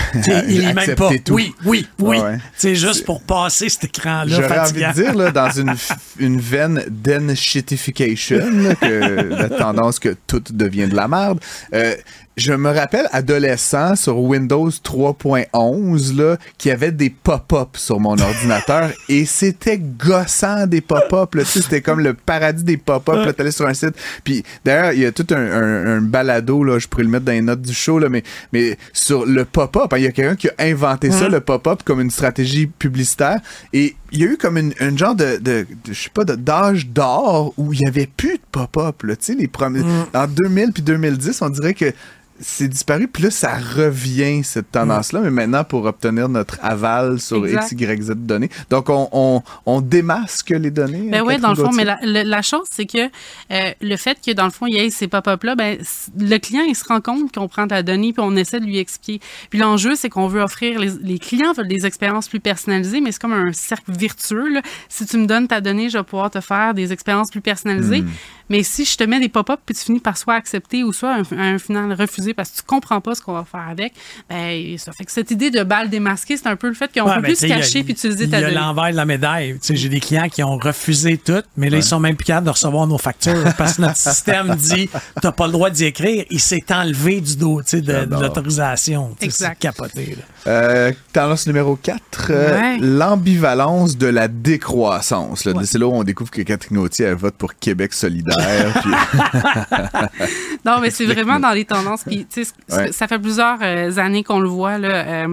Il est même pas tout. oui, oui, oui. Ouais. C'est juste pour passer cet écran-là J'aurais envie de dire, là, dans une, une veine d'enshitification, que la tendance que tout devient de la merde, euh, je me rappelle, adolescent, sur Windows 3.11, là, qui avait des pop-up sur mon ordinateur et c'était gossant des pop-up. Tu sais, c'était comme le paradis des pop-up. Tu allais sur un site. Puis d'ailleurs, il y a tout un, un, un, balado, là, je pourrais le mettre dans les notes du show, là, mais, mais sur le pop-up, hein, il y a quelqu'un qui a inventé ça, le pop-up, comme une stratégie publicitaire. Et il y a eu comme une, une genre de, de, je sais pas, d'âge d'or où il y avait plus de pop-up. Tu sais, les premiers, en 2000 puis 2010, on dirait que c'est disparu, puis là, ça revient, cette tendance-là, mais maintenant, pour obtenir notre aval sur X, Y, Z données. Donc, on, on, on démasque les données. Ben oui, dans le fond, mais la, la, chose, c'est que euh, le fait que, dans le fond, il y ait ces pop-up-là, ben, le client, il se rend compte qu'on prend ta donnée, puis on essaie de lui expliquer. Puis l'enjeu, c'est qu'on veut offrir, les, les, clients veulent des expériences plus personnalisées, mais c'est comme un cercle virtueux. Là. Si tu me donnes ta donnée, je vais pouvoir te faire des expériences plus personnalisées. Hmm. Mais si je te mets des pop-up, puis tu finis par soit accepter ou soit un, un final refuser parce que tu comprends pas ce qu'on va faire avec, ben, ça fait que cette idée de balle démasquée, c'est un peu le fait qu'on peut ben, plus se cacher puis utiliser ta Il y a l'envers de la médaille. J'ai des clients qui ont refusé tout, mais là, ils sont même plus capables de recevoir nos factures parce que notre système dit t'as pas le droit d'y écrire. Il s'est enlevé du dos de, de l'autorisation. Exact. C'est capoté. Euh, tendance numéro 4, euh, l'ambivalence de la décroissance. C'est là où on découvre que Catherine Gauthier elle vote pour Québec solidaire. non, mais c'est vraiment dans les tendances. Puis, Ça fait plusieurs euh, années qu'on le voit. Là,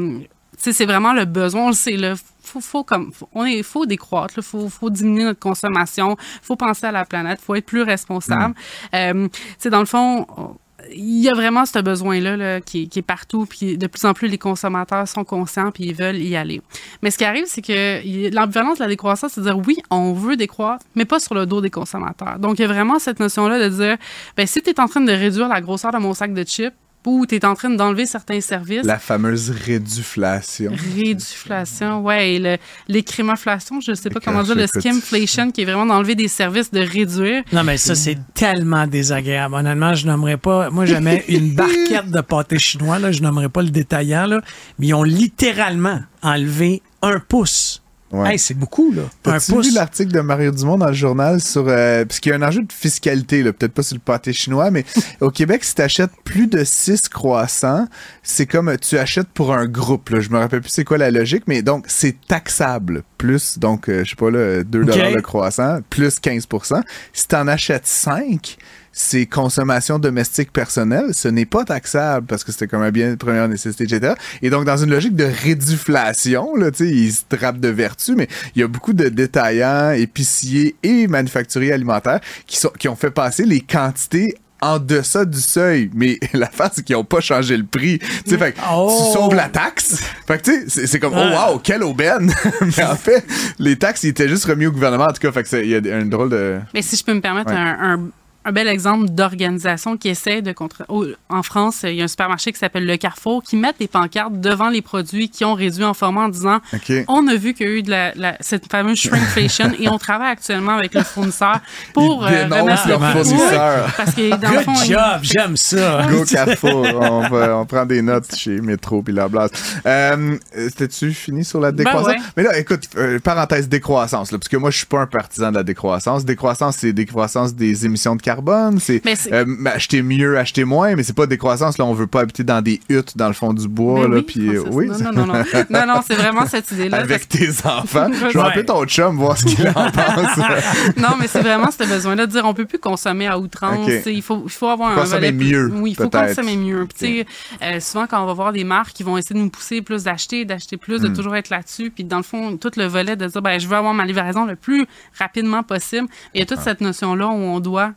c'est vraiment le besoin, on le sait. Là, faut, faut comme on est faut décroître il faut, faut diminuer notre consommation faut penser à la planète faut être plus responsable mm. dans le fond il y a vraiment ce besoin-là qui, est partout, puis de plus en plus les consommateurs sont conscients puis ils veulent y aller. Mais ce qui arrive, c'est que l'ambivalence de la décroissance, c'est de dire oui, on veut décroître, mais pas sur le dos des consommateurs. Donc il y a vraiment cette notion-là de dire, ben si tu es en train de réduire la grosseur de mon sac de chips, ou tu es en train d'enlever certains services. La fameuse réduflation. Réduflation, ouais. L'écrémaflation, je ne sais pas comment dire, le skimflation, qui est vraiment d'enlever des services, de réduire. Non, mais ça, c'est tellement désagréable. Honnêtement, je n'aimerais pas. Moi, j'aimais une barquette de pâté chinois, là, je n'aimerais pas le détaillant, là, mais ils ont littéralement enlevé un pouce Ouais. c'est beaucoup, là. T'as-tu vu l'article de Mario Dumont dans le journal sur. Euh, parce qu'il y a un enjeu de fiscalité, là, peut-être pas sur le pâté chinois, mais au Québec, si t'achètes plus de 6 croissants, c'est comme tu achètes pour un groupe, là. Je me rappelle plus c'est quoi la logique, mais donc c'est taxable. Plus, donc, euh, je sais pas, là, 2 le croissant, plus 15% Si t'en achètes 5, c'est consommation domestique personnelle, ce n'est pas taxable parce que c'était comme un bien de première nécessité, etc. Et donc, dans une logique de réduflation, là, ils se trappent de vertu, mais il y a beaucoup de détaillants, épiciers et manufacturiers alimentaires qui, sont, qui ont fait passer les quantités en deçà du seuil. Mais la face, c'est qu'ils n'ont pas changé le prix. Tu sais, fait oh. tu sauves la taxe. Fait que tu sais, c'est comme, oh wow, quelle aubaine. mais en fait, les taxes, ils étaient juste remis au gouvernement. En tout cas, fait que il y a un drôle de. Mais si je peux me permettre un, un bel exemple d'organisation qui essaie de contre. en France, il y a un supermarché qui s'appelle Le Carrefour qui met des pancartes devant les produits qui ont réduit en format en disant on a vu qu'il y a eu de la, cette fameuse shrinkflation et on travaille actuellement avec le fournisseur pour euh, remettre leur fournisseur. parce que dans Good le fond, job, j'aime ça. Go Carrefour, on, on, prend des notes chez Métro puis la blase. Euh, C'était-tu fini sur la ben décroissance? Mais là, écoute, euh, parenthèse décroissance, là, parce que moi, je suis pas un partisan de la décroissance. Décroissance, c'est décroissance des émissions de carbone carbone, c'est euh, acheter mieux, acheter moins, mais c'est pas décroissance. Là, on veut pas habiter dans des huttes dans le fond du bois. là, oui, puis, euh, oui. Non, non, non, non, non, c'est vraiment cette idée-là. Avec tes enfants. Je vais appeler ton chum, voir ce qu'il en pense. non, mais c'est vraiment ce besoin-là de dire on peut plus consommer à outrance. Il, faut, il faut avoir un consommer mieux. Oui, il faut consommer mieux. Euh, souvent, quand on va voir des marques qui vont essayer de nous pousser plus d'acheter, d'acheter plus, de hmm. toujours être là-dessus, puis dans le fond, tout le volet de dire ben, je veux avoir ma livraison le plus rapidement possible. Il y a toute cette notion-là où on doit.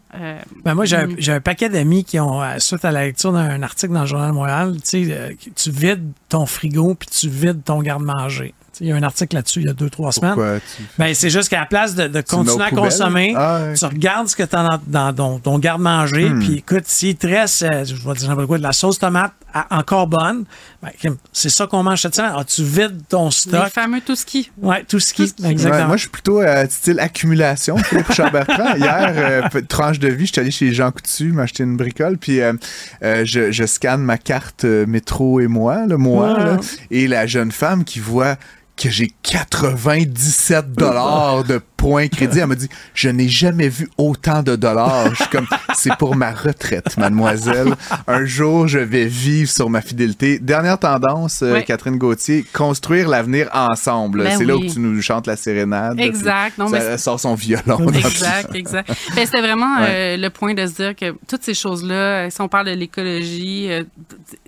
Ben moi, j'ai j'ai un paquet d'amis qui ont, euh, suite à la lecture d'un article dans le Journal de Montréal, tu sais, euh, tu vides ton frigo puis tu vides ton garde-manger. Il y a un article là-dessus il y a deux, trois semaines. Ben, c'est juste qu'à la place de, continuer à consommer, ah, tu regardes ce que tu as dans, dans, ton garde-manger, hmm. puis écoute, s'il te reste, euh, je vais dire quoi, de la sauce tomate encore bonne, ben, c'est ça qu'on mange cette semaine. Ah, tu vides ton stock? Les fameux tout ski. Oui, tout ski, exactement. moi, je suis plutôt euh, style accumulation, Philippe Chambertrand. Hier, euh, tranche de vie, je suis allé chez Jean Coutu m'acheter une bricole, puis je, je, scanne ma carte métro et moi, le moi, et la jeune femme qui voit que j'ai 97 dollars de points crédit. Elle m'a dit, je n'ai jamais vu autant de dollars. Je suis comme, c'est pour ma retraite, mademoiselle. Un jour, je vais vivre sur ma fidélité. Dernière tendance, euh, Oui. Catherine Gauthier, construire l'avenir ensemble. Ben c'est là où tu nous chantes la sérénade. Exact. Non, ça- mais elle sort son violon. Exact, exact. Ben, c'était vraiment Ouais. euh, le point de se dire que toutes ces choses-là, euh, si on parle de l'écologie, euh,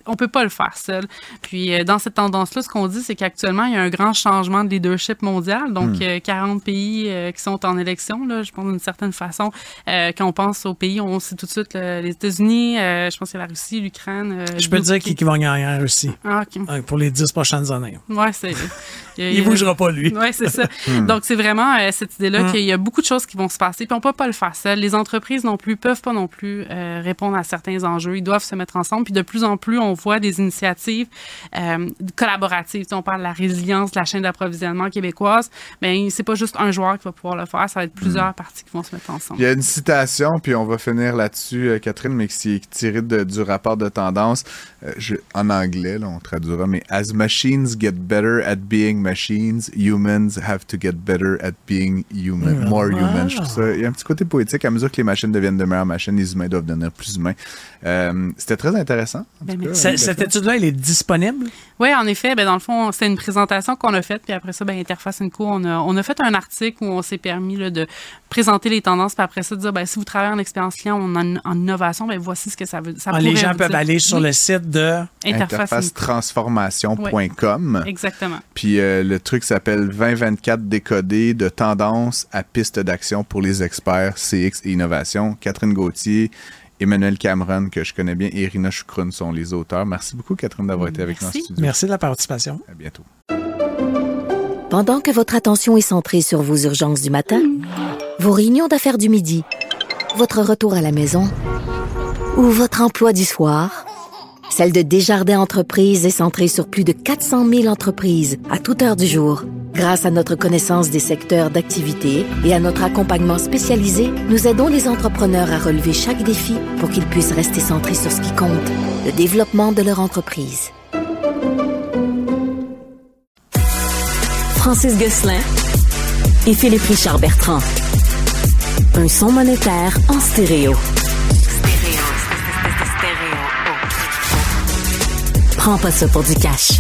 on peut pas le faire seul. Puis euh, dans cette tendance-là, ce qu'on dit, c'est qu'actuellement, il y a un grand changement de leadership mondial. Donc, euh, 40 pays euh, qui sont en élection, là, je pense d'une certaine façon. Euh, quand on pense aux pays, on sait tout de suite là, les États-Unis, je pense qu'il y a la Russie, l'Ukraine. Je peux dire qui, qui va gagner en Russie. Ah, pour les dix prochaines années. Ouais, c'est. Il Il bougera pas, lui. oui, c'est ça. Donc, c'est vraiment euh, cette idée-là Hmm. qu'il y a beaucoup de choses qui vont se passer, puis on peut pas le faire seul. Les entreprises non plus peuvent pas non plus euh, répondre à certains enjeux. Ils doivent se mettre ensemble, puis de plus en plus, on voit des initiatives euh, collaboratives. On parle de la résilience de la chaîne d'approvisionnement québécoise, mais c'est pas juste un joueur qui va pouvoir le faire, ça va être plusieurs parties qui vont se mettre ensemble. Il y a une citation, puis on va finir là-dessus, euh, Catherine, mais qui est tirée de- du rapport de tendance. Euh, je- en anglais, là, on traduira, mais As machines get better at being machines, humans have to get better at being human, Mm. more Ah. human. Je trouve ça. Il y a un petit côté poétique. À mesure que les machines deviennent de meilleures machines, les humains doivent devenir plus humains. Euh, C'était très intéressant. en Ben, cas. Cette étude-là, elle est disponible? Oui, en effet, ben dans le fond, c'était une présentation qu'on a faite, puis après ça, ben Interface Co, on a, on a fait un article où on s'est permis là, de présenter les tendances, puis après ça, de dire, ben, si vous travaillez en expérience client ou en, en innovation, ben voici ce que ça veut ça Ah, les gens peuvent aller sur Oui, le site de... Interface Co. interfacetransformation.com. Exactement. Puis euh, le truc s'appelle 2024 décodé de tendance à piste d'action pour les experts CX et innovation. Catherine Gauthier, Emmanuel Cameron, que je connais bien, et Irina Choukroun sont les auteurs. Merci beaucoup, Catherine, d'avoir été avec nous en Merci. studio. Merci de la participation. À bientôt. Pendant que votre attention est centrée sur vos urgences du matin, vos réunions d'affaires du midi, votre retour à la maison ou votre emploi du soir, celle de Desjardins Entreprises est centrée sur plus de 400 000 entreprises à toute heure du jour. Grâce à notre connaissance des secteurs d'activité et à notre accompagnement spécialisé, nous aidons les entrepreneurs à relever chaque défi pour qu'ils puissent rester centrés sur ce qui compte, le développement de leur entreprise. Francis Gosselin et Philippe Richard Bertrand. Un son monétaire en stéréo. Prends pas ça pour du cash.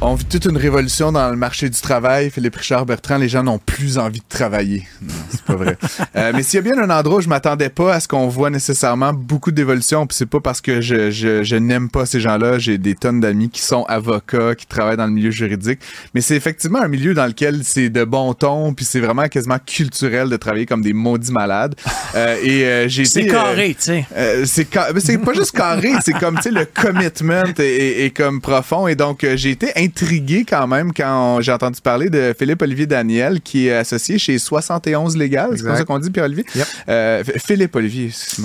On vit toute une révolution dans le marché du travail. Philippe Richard Bertrand, les gens n'ont plus envie de travailler. Non, c'est pas vrai. Euh, mais s'il y a bien un endroit où je m'attendais pas à ce qu'on voit nécessairement beaucoup d'évolution, puis c'est pas parce que je, je, je n'aime pas ces gens-là. J'ai des tonnes d'amis qui sont avocats, qui travaillent dans le milieu juridique. Mais c'est effectivement un milieu dans lequel c'est de bon ton, puis c'est vraiment quasiment culturel de travailler comme des maudits malades. Euh, et euh, j'ai C'est été, euh, carré, tu sais. euh, c'est ca- c'est pas juste carré, c'est comme tu sais le commitment est, est- est comme profond et donc euh, j'ai été intrigué quand même quand j'ai entendu parler de Philippe Olivier Daniel qui est associé chez 71 Légal, c'est comme ça qu'on dit Pierre Olivier. Yep. Euh, F- Philippe Olivier, c'est.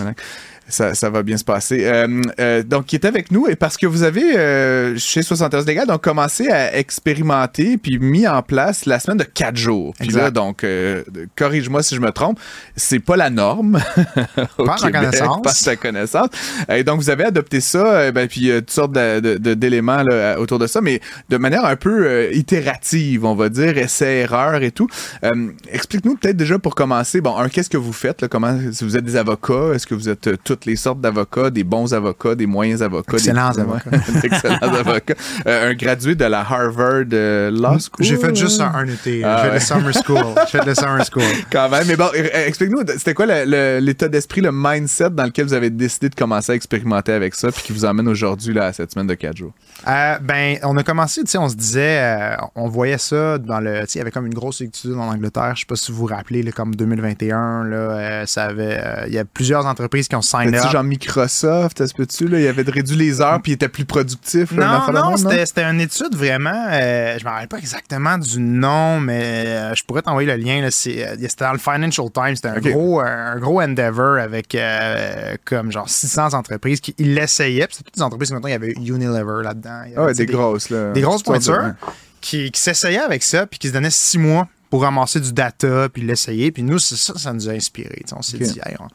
Ça, ça va bien se passer. Euh, euh, donc, qui est avec nous et parce que vous avez, euh, chez 71 Légal, donc commencé à expérimenter puis mis en place la semaine de quatre jours. Puis Exact. là, donc, euh, corrige-moi si je me trompe, c'est pas la norme. au Pas Québec, connaissance. Pas ta connaissance. Et donc, vous avez adopté ça, euh, ben, puis euh, toutes sortes d'éléments là, autour de ça, mais de manière un peu itérative, on va dire, essai-erreur et tout. Euh, Explique-nous peut-être déjà pour commencer, bon, un, qu'est-ce que vous faites? Là, comment, si vous êtes des avocats, est-ce que vous êtes euh, toutes les sortes d'avocats, des bons avocats, des moyens avocats? Excellents des, avocats. Excellents avocats. Euh, un gradué de la Harvard euh, Law School? J'ai fait juste un, un été. Ah J'ai fait le summer school. J'ai fait le summer school. Quand même. Mais bon, euh, explique-nous, c'était quoi l'état d'esprit, le mindset dans lequel vous avez décidé de commencer à expérimenter avec ça, puis qui vous emmène aujourd'hui à cette semaine de quatre jours? Euh, ben, on a commencé, tu sais, on se disait, euh, on voyait ça dans le, tu sais, il y avait comme une grosse étude en Angleterre, je sais pas si vous vous rappelez, là, comme 2021, là, euh, ça avait, il y a plusieurs entreprises qui ont signé C'était genre Microsoft, est-ce que tu là, il avait réduit les heures puis il était plus productif. là, Non, non, même, c'était une étude vraiment. euh, je me rappelle pas exactement du nom, mais euh, je pourrais t'envoyer le lien. euh, C'était dans le Financial Times. C'était un, gros, un gros endeavor avec euh, comme genre 600 entreprises qui l'essayaient. C'était toutes des entreprises, mettons, il y avait Unilever là-dedans. Ah ouais, des grosses là. des grosses pointures qui, qui s'essayaient avec ça, puis qui se donnaient six mois pour ramasser du data, puis l'essayer. Puis nous, c'est ça, ça nous a inspiré. On s'est Ok. dit, Hey, on,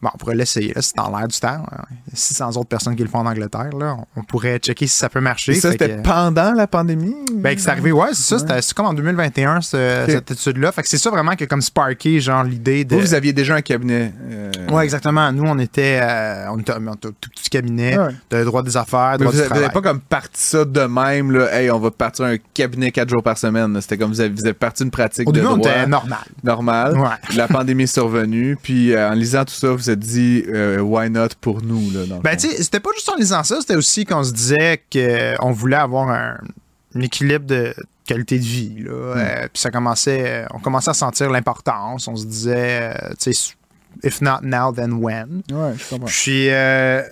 Bon, on pourrait l'essayer, là, c'est dans l'air du temps. hein. 600 autres personnes qui le font en Angleterre, là. On pourrait checker si ça peut marcher. Et ça, c'était que- pendant la pandémie? Ben, que c'est arrivé, ouais, c'est ça. c'était- comme en 2021, ce- Ok. cette étude-là. Fait que c'est ça vraiment que comme sparké, genre, l'idée de. Vous, vous aviez déjà un cabinet. euh, Ouais, exactement. Nous, on était, euh, on était, on un tout petit cabinet Ouais. de droit des affaires, Mais droit vous du n'avez travail. pas comme parti ça de même, là. Hey, on va partir un cabinet quatre jours par semaine. C'était comme vous avez, vous avez parti une pratique Au de début, on droit était normal. normale. Ouais. La pandémie est survenue. Puis euh, en lisant tout ça, vous vous êtes dit, euh, why not pour nous, là, dans Ben, tu sais, c'était pas juste en lisant ça, c'était aussi qu'on se disait qu'on voulait avoir un, un équilibre de qualité de vie. Là. Hmm. Euh, puis ça commençait, euh, on commençait à sentir l'importance. On se disait, euh, tu sais, if not now, then when. Ouais, je comprends. Puis euh,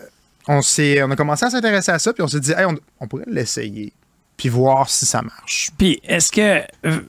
on, s'est, on a commencé à s'intéresser à ça, puis on s'est dit, hey, on, on pourrait l'essayer, puis voir si ça marche. Puis est-ce que euh,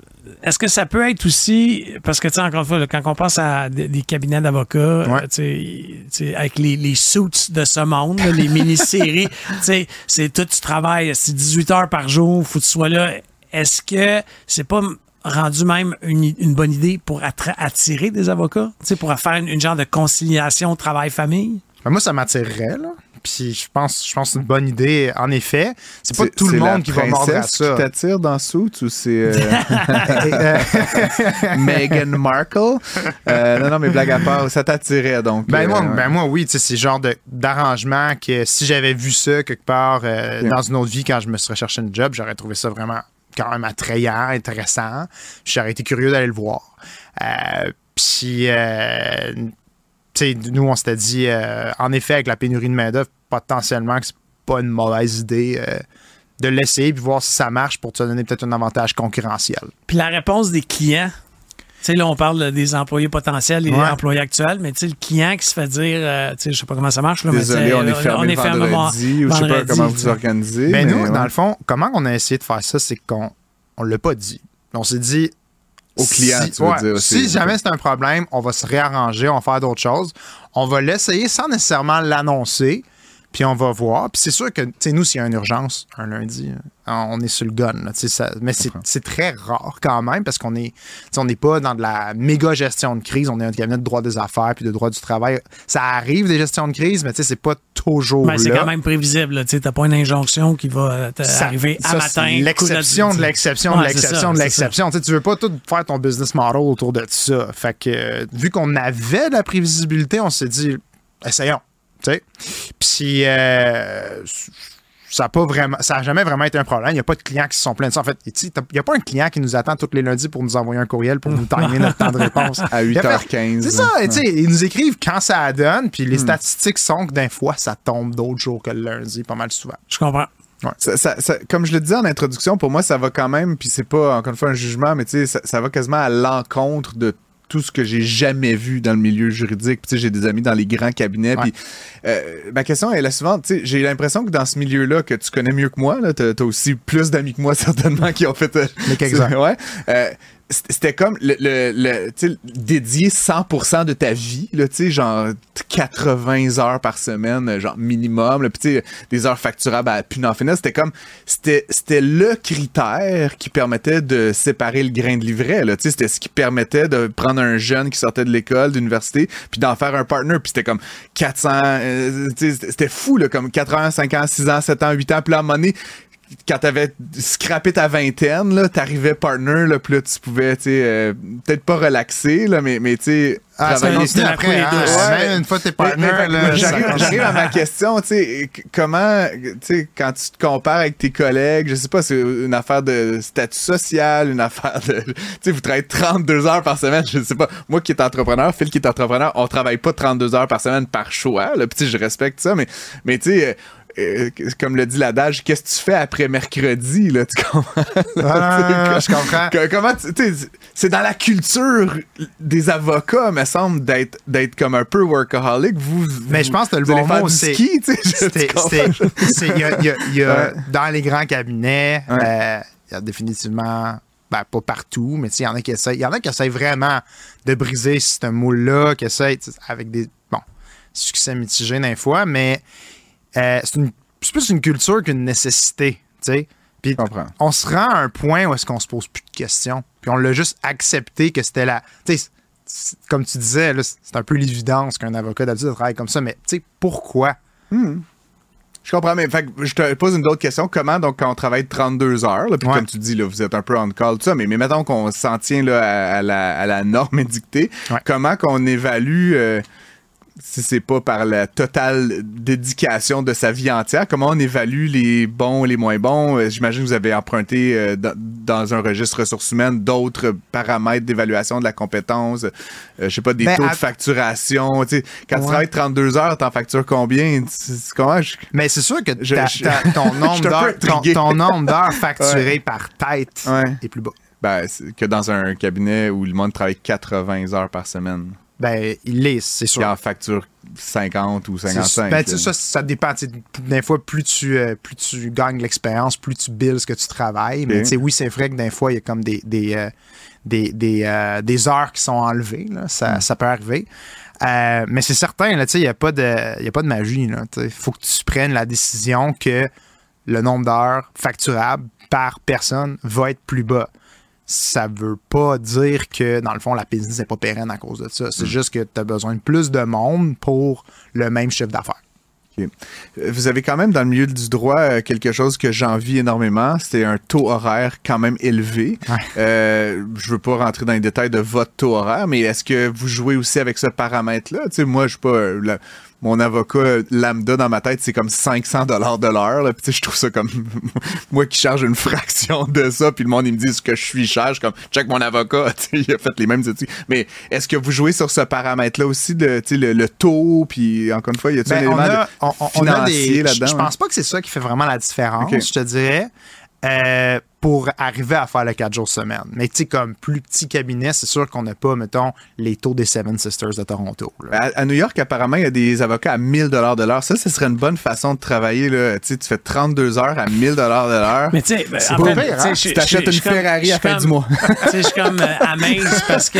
est-ce que ça peut être aussi parce que tu sais encore une fois quand on pense à des, cabinets d'avocats Ouais. euh, tu sais, avec les, les suits de ce monde là, les mini-séries tu sais c'est tout tu travailles c'est 18 heures par jour faut que tu sois là est-ce que c'est pas rendu même une, une bonne idée pour attirer des avocats tu sais pour faire une, une genre de conciliation travail-famille? Ben, moi, ça m'attirerait, là. Puis je pense, je pense que c'est une bonne idée. En effet, c'est pas tout le monde qui va mordre à ça. qui t'attire dans Suits ou c'est euh, Meghan Markle? Euh, non, non, mais blague à part, ça t'attirait donc. Ben, euh, moi, ouais. ben moi, oui, tu sais, c'est le genre d'arrangement que si j'avais vu ça quelque part dans une autre vie quand je me serais cherché une job, j'aurais trouvé ça vraiment quand même attrayant, intéressant. J'aurais été curieux d'aller le voir. Puis, nous, on s'était dit, euh, en effet, avec la pénurie de main-d'œuvre, potentiellement que c'est pas une mauvaise idée euh, de l'essayer puis voir si ça marche pour te donner peut-être un avantage concurrentiel. puis la réponse des clients tu sais, là, on parle des employés potentiels et des employés actuels, mais tu sais, le client qui se fait dire, euh, tu sais, je sais pas comment ça marche, là, mais Désolé, tu sais, on est fermé fermé vendredi, ou je sais pas vendredi, comment vous organisez. Ben mais nous, ouais. dans le fond, comment on a essayé de faire ça, c'est qu'on on l'a pas dit. On s'est dit. Au client, si, tu veux ouais, dire aussi. Si jamais c'est un problème, on va se réarranger, on va faire d'autres choses. On va l'essayer sans nécessairement l'annoncer, puis on va voir. Puis c'est sûr que, tu sais, nous, s'il y a une urgence un lundi, euh, on est sur le gun. là, ça- mais c'est très rare quand même parce qu'on est, on n'est pas dans de la méga gestion de crise. On est un cabinet de droit des affaires puis de droit du travail. Ça arrive des gestions de crise, mais tu sais, c'est pas toujours Ben, c'est quand même prévisible. Tu t'as pas une injonction qui va euh, Ça- arriver à ça, matin. L'exception de l'exception de l'exception de l'exception. Tu veux pas tout faire ton business model autour de ça. Fait que, euh, vu qu'on avait de la prévisibilité, on s'est dit, essayons. Puis, euh, ça n'a pas vraiment, ça a jamais vraiment été un problème. Il n'y a pas de clients qui se sont plaints de ça. En fait, il n'y a pas un client qui nous attend tous les lundis pour nous envoyer un courriel pour nous timer notre temps de réponse. À Il y a fait- 8h15. C'est ça, ils nous écrivent quand ça donne, puis Hmm. les statistiques sont que d'un fois, ça tombe d'autres jours que le lundi, pas mal souvent. Je comprends. Ça- ça- ça- comme je le disais en introduction, pour moi, ça va quand même, puis c'est pas encore une fois un jugement, mais tu sais, ça, ça va quasiment à l'encontre de tout ce que j'ai jamais vu dans le milieu juridique. Puis, tu sais, j'ai des amis dans les grands cabinets. Ouais. Puis, euh, ma question est la suivante. Tu sais, j'ai l'impression que dans ce milieu-là, que tu connais mieux que moi, là, t'as, t'as aussi plus d'amis que moi certainement qui ont fait. euh, ouais. C'était comme le, le, le- dédier 100% de ta vie, là, genre 80 heures par semaine, genre minimum, là, sais, des heures facturables à plus. C'était comme, c'était c'était le critère qui permettait de séparer le grain de livret, là, c'était ce qui permettait de prendre un jeune qui sortait de l'école, d'université, puis d'en faire un partner, puis c'était comme 400, euh, c'était- fou, là, comme 4 ans, 5 ans, 6 ans, 7 ans, 8 ans, puis là, à quand t'avais scrappé ta vingtaine, là, t'arrivais partner, là, puis là, tu pouvais, tu sais, euh, peut-être pas relaxer, là, mais, mais tu sais, Ah, ça après, coulée hein. Ouais, une fois t'es partner, mais- là, j'arrive, à ma question, tu sais, comment, tu sais, quand tu te compares avec tes collègues, je sais pas, c'est une affaire de statut social, une affaire de, tu sais, vous travaillez 32 heures par semaine, je sais pas, moi qui est entrepreneur, Phil qui est entrepreneur, on travaille pas 32 heures par semaine par choix, là, puis je respecte ça, mais, mais tu sais, euh, comme le dit l'adage, qu'est-ce que tu fais après mercredi, là, tu comprends? Ah, je comprends. Comment c'est dans la culture des avocats me semble d'être d'être comme un peu workaholic vous Mais je pense que le bon mot, c'est- dans les grands cabinets, Ouais. euh, il y a définitivement, ben, pas partout, mais il y en a qui essayent, il y en a qui essayent vraiment de briser ce moule-là, qui essayent avec des, bon, succès mitigés d'un fois, mais euh, c'est une- c'est plus une culture qu'une nécessité, tu sais. Puis Je comprends. on se rend à un point où est-ce qu'on se pose plus de questions. Puis on l'a juste accepté que c'était la. Tu sais, c'est- comme tu disais, là, c'est un peu l'évidence qu'un avocat d'habitude travaille comme ça, mais tu sais, pourquoi? Je comprends, mais fait je te pose une autre question. Comment, donc, quand on travaille 32 heures, là, puis Ouais. comme tu dis, là, vous êtes un peu on call, tout ça, mais, mais mettons qu'on s'en tient là, à, à la, à la norme édictée, Ouais. comment qu'on évalue, euh, si c'est pas par la totale dédication de sa vie entière, comment on évalue les bons et les moins bons? Euh, J'imagine que vous avez emprunté euh, dans, un registre ressources humaines d'autres paramètres d'évaluation de la compétence, euh, je sais pas, des Ben, taux à- de facturation. tu sais, Quand tu travailles 32 heures, t'en factures combien? Comment je... Mais c'est sûr que Je- je- ton, nombre d'heures, ton, intrigué. ton nombre d'heures facturées par tête Ouais. est plus bas. Ben, que dans un cabinet où le monde travaille 80 heures par semaine, Ben, il l'est, c'est sûr. en facture 50 ou C'est- 55. ben, ça, ça dépend. Des fois, plus tu, euh, plus tu gagnes l'expérience, plus tu billes ce que tu travailles. Mais oui, c'est vrai que des fois, il y a comme des, des, euh, des, des, euh, des heures qui sont enlevées. Là. Ça, ça peut arriver. Mais c'est certain, il n'y a, pas de- il y a pas de magie. Il faut que tu prennes la décision que le nombre d'heures facturables par personne va être plus bas. Ça veut pas dire que, dans le fond, la business n'est pas pérenne à cause de ça. C'est juste que tu as besoin de plus de monde pour le même chiffre d'affaires. Euh, Vous avez quand même dans le milieu du droit euh, quelque chose que j'envie énormément. C'est un taux horaire quand même élevé. Ouais. Euh, je veux pas rentrer dans les détails de votre taux horaire, mais est-ce que vous jouez aussi avec ce paramètre-là? Tu sais, moi, je suis pas. la- mon avocat euh, lambda dans ma tête, c'est comme 500 dollars de l'heure. là. Puis je trouve ça comme moi qui charge une fraction de ça, puis le monde il me dit ce que je suis cher, je suis comme check mon avocat, il a fait les mêmes études. Mais est-ce que vous jouez sur ce paramètre-là aussi, de, tu sais, le, le taux, puis encore une fois, y a-t-il un Ben, élément a, de- on, on- on a financier des. là-dedans? Je je hein? pense pas que c'est ça qui fait vraiment la différence, je te dirais, euh, pour arriver à faire le 4 jours semaine. Mais tu sais, comme plus petit cabinet, c'est sûr qu'on n'a pas, mettons, les taux des Seven Sisters de Toronto. là. À, à New York, apparemment, il y a des avocats à 1000 dollars de l'heure. Ça, ce serait une bonne façon de travailler. Là. Tu sais, tu fais 32 heures à 1000 dollars de l'heure. Mais tu sais, ben, C'est pas pire, hein? je- Tu t'achètes une Ferrari à la fin comme- du mois. tu sais, je suis comme euh, amaze parce que